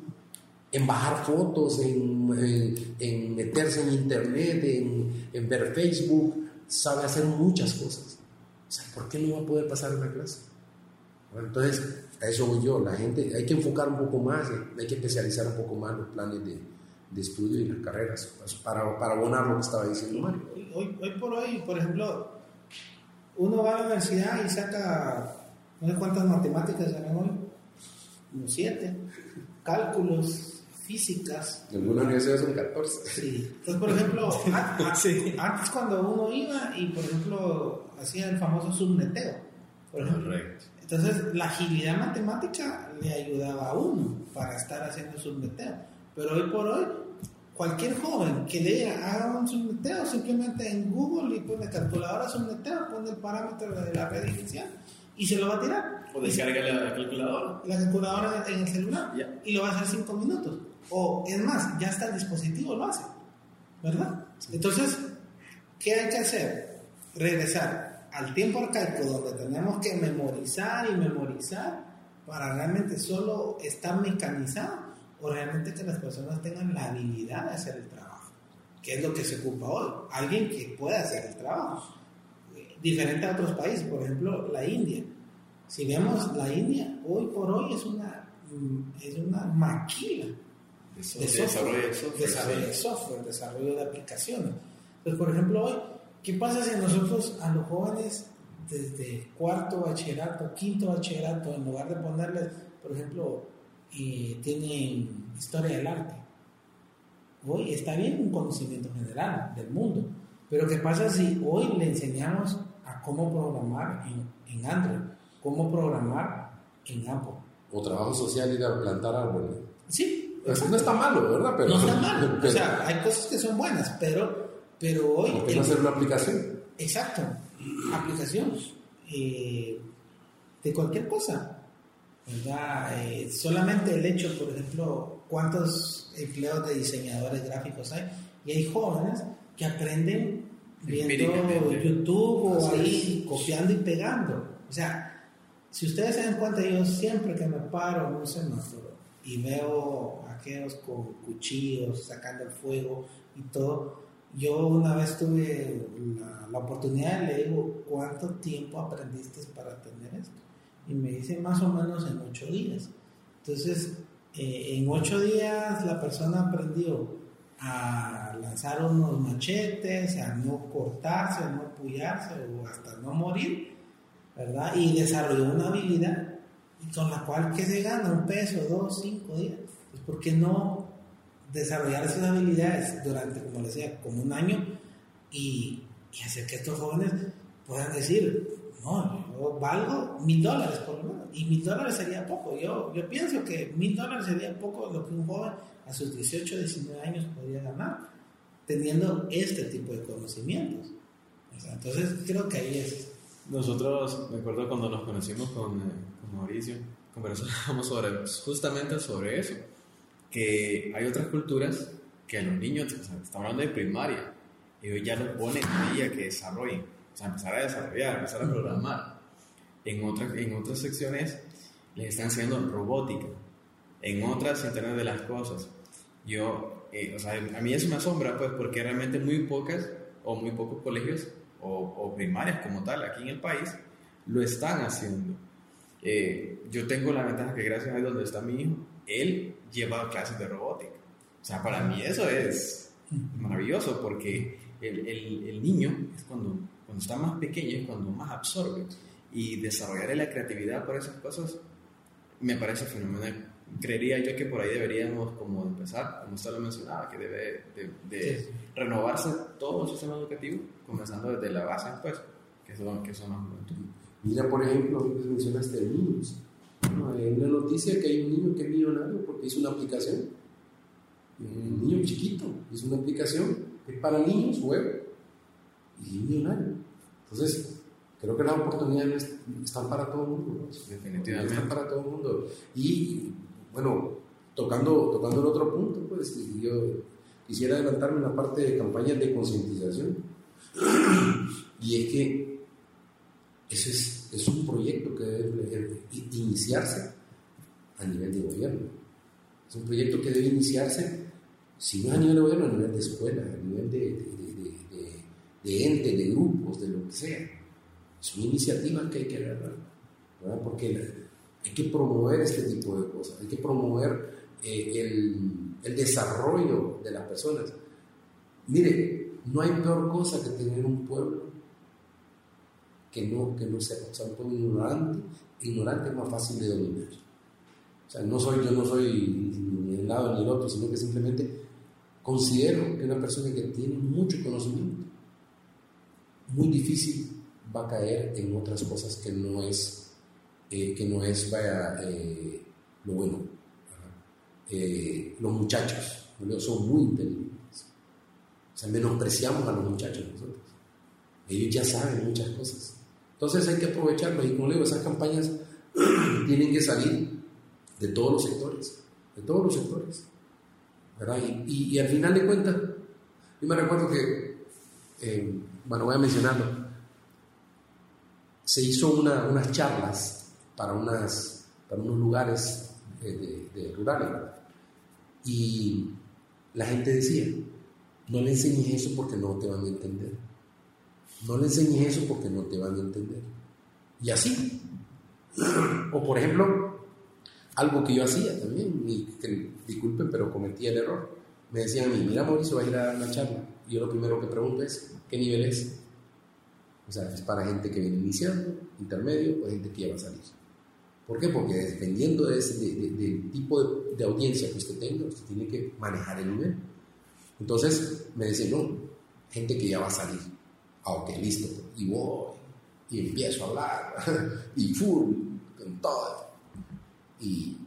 en bajar fotos, en, en, en meterse en internet, en, en, ver Facebook? Sabe hacer muchas cosas. O sea, ¿por qué no va a poder pasar una clase? Entonces, a eso voy yo. La gente, hay que enfocar un poco más, hay que especializar un poco más los planes de, de estudio y las carreras para, para abonar lo que estaba diciendo Mario. Hoy, hoy por hoy, por ejemplo, uno va a la universidad y saca no sé cuántas matemáticas hoy, como siete, cálculos, físicas. En algunas universidades son 14. Sí. Entonces, por ejemplo, antes, sí. antes cuando uno iba y, por ejemplo, hacía el famoso subneteo, por ejemplo. Correcto. Entonces, la agilidad matemática le ayudaba a uno para estar haciendo subneteo. Pero hoy por hoy, cualquier joven que le haga un subneteo, simplemente en Google y pone calculadora subneteo, pone el parámetro de la red inicial y se lo va a tirar. O descarga la calculadora. La calculadora en el celular yeah. y lo va a hacer cinco minutos. O es más, ya hasta el dispositivo lo hace. ¿Verdad? Entonces, ¿qué hay que hacer? Regresar al tiempo arcaico donde tenemos que memorizar y memorizar para realmente solo estar mecanizado o realmente que las personas tengan la habilidad de hacer el trabajo, que es lo que se ocupa hoy, alguien que pueda hacer el trabajo, diferente a otros países, por ejemplo la India. Si vemos la India, hoy por hoy es una, es una maquila de, software, desarrollo de software, desarrollo de, software, desarrollo de aplicaciones. Pues por ejemplo hoy, ¿qué pasa si nosotros a los jóvenes desde cuarto bachillerato, quinto bachillerato, en lugar de ponerles, por ejemplo, eh, tienen historia del arte. Hoy está bien un conocimiento general del mundo, pero ¿qué pasa si hoy le enseñamos a cómo programar en, en Android, cómo programar en Apple? O trabajo social ir a plantar árboles. Sí. No está malo, ¿verdad? Pero, no está malo. o sea, hay cosas que son buenas, pero, pero hoy... ¿Por qué no hacer una aplicación? Exacto aplicación eh, de cualquier cosa. Eh, solamente el hecho, por ejemplo, cuántos empleos de diseñadores gráficos hay, y hay jóvenes que aprenden viendo YouTube o ahí copiando y pegando. O sea, si ustedes se dan cuenta, yo siempre que me paro en un semáforo y veo con cuchillos sacando el fuego y todo, yo una vez tuve la, oportunidad de le digo, ¿cuánto tiempo aprendiste para tener esto? Y me dice más o menos en ocho días. Entonces, eh, en ocho días la persona aprendió a lanzar unos machetes, a no cortarse, a no apoyarse o hasta no morir, ¿verdad? Y desarrolló una habilidad con la cual que se gana un peso, dos, cinco días. Pues porque no desarrollar esas habilidades durante, como les decía, como un año y, y, hacer que estos jóvenes puedan decir, no, yo valgo mil dólares por lo menos, y mil dólares sería poco. Yo, yo pienso que mil dólares sería poco lo que un joven a sus 18, 19 años podría ganar, teniendo este tipo de conocimientos. entonces creo que ahí es. Nosotros, me acuerdo cuando nos conocimos con, eh, con Mauricio, conversábamos sobre, justamente sobre eso que hay otras culturas que los niños, o sea, estamos hablando de primaria, ellos ya los ponen a que desarrollen, o sea, empezar a desarrollar, empezar a programar. En otras, en otras secciones les están enseñando robótica, en otras Internet de las Cosas. Yo, eh, o sea, a mí eso me asombra, pues, porque realmente muy pocas o muy pocos colegios o, o primarias como tal aquí en el país lo están haciendo. Eh, yo tengo la ventaja que gracias a donde está mi hijo, él lleva clases de robótica. O sea, para mí eso es maravilloso porque el, el, niño es cuando, cuando está más pequeño es cuando más absorbe y desarrollar la creatividad por esas cosas me parece fenomenal. Creería yo que por ahí deberíamos como empezar, como usted lo mencionaba, que debe de, renovarse todo el sistema educativo, comenzando desde la base, pues, que son, que son los Mira, por ejemplo, mencionaste niños hay una noticia que hay un niño que es millonario porque hizo una aplicación. Un niño chiquito hizo una aplicación que es para niños, web, y es millonario. Entonces, creo que las oportunidades están para todo el mundo. Definitivamente. Están para todo el mundo. Y, bueno, tocando, tocando el otro punto, pues yo quisiera adelantarme en la parte de campañas de concientización. y es que ese es es un proyecto que debe iniciarse a nivel de gobierno. Es un proyecto que debe iniciarse, si no a nivel de gobierno, a nivel de escuela, a nivel de, de, de, ente, de grupos, de lo que sea. Es una iniciativa que hay que agarrar, porque hay que promover este tipo de cosas, hay que promover eh, el, el desarrollo de las personas. Mire, no hay peor cosa que tener un pueblo que no, que no sea, un ignorante, ignorante es más fácil de dominar. O sea, no soy, yo no soy ni el lado ni el otro, sino que simplemente considero que una persona que tiene mucho conocimiento, muy difícil va a caer en otras cosas que no es, eh, que no es vaya, eh, lo bueno. Eh, los muchachos son muy inteligentes. O sea, menospreciamos a los muchachos nosotros. Ellos ya saben muchas cosas. Entonces hay que aprovecharlo y como le digo, esas campañas tienen que salir de todos los sectores, de todos los sectores. ¿verdad? Y, al final de cuentas, yo me recuerdo que, eh, bueno, voy a mencionarlo, se hizo una, unas charlas para, unos lugares de, de, rurales. Y la gente decía, no le enseñes eso porque no te van a entender. No le enseñes eso porque no te van a entender. Y así. O por ejemplo, algo que yo hacía también, y que, disculpen, pero cometí el error. Me decían a mí, mira Mauricio, va a ir a dar una charla. Y yo lo primero que pregunto es, ¿qué nivel es? O sea, es para gente que viene iniciando, intermedio o gente que ya va a salir. ¿Por qué? Porque dependiendo de del tipo de, audiencia que usted tenga, usted tiene que manejar el nivel. Entonces me decían, no, gente que ya va a salir. Ah, ok, listo. Y voy, y empiezo a hablar, y full, con todo. Y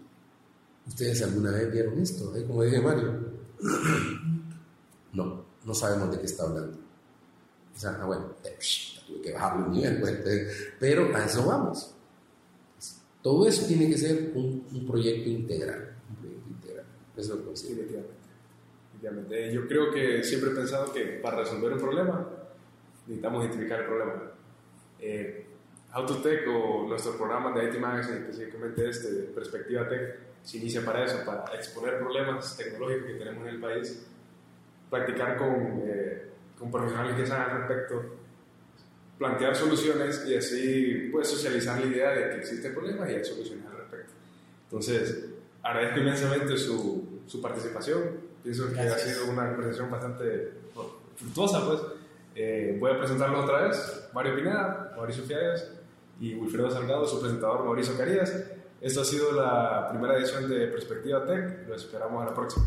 ustedes alguna vez vieron esto, ¿eh? como dije Mario. no, no sabemos de qué está hablando. O sea, ah, bueno, eh, tuve que bajar el nivel, pues, pero a eso vamos. Todo eso tiene que ser un, proyecto integral. Un proyecto integral. Eso lo considero. Definitivamente. Yo creo que siempre he pensado que para resolver un problema necesitamos identificar el problema. Eh, Autotech o nuestro programa de IT Magazine, específicamente este, de Perspectiva Tech, se inicia para eso, para exponer problemas tecnológicos que tenemos en el país, practicar con, eh, con profesionales que saben al respecto, plantear soluciones y así pues, socializar la idea de que existe problema y hay soluciones al respecto. Entonces, agradezco inmensamente su, su participación, pienso que ha sido una conversación bastante fructuosa, pues. Eh, voy a presentarlo otra vez, Mario Pineda, Mauricio Fiagas y Wilfredo Salgado, su presentador Mauricio Carías. Esta ha sido la primera edición de Perspectiva Tech, lo esperamos a la próxima.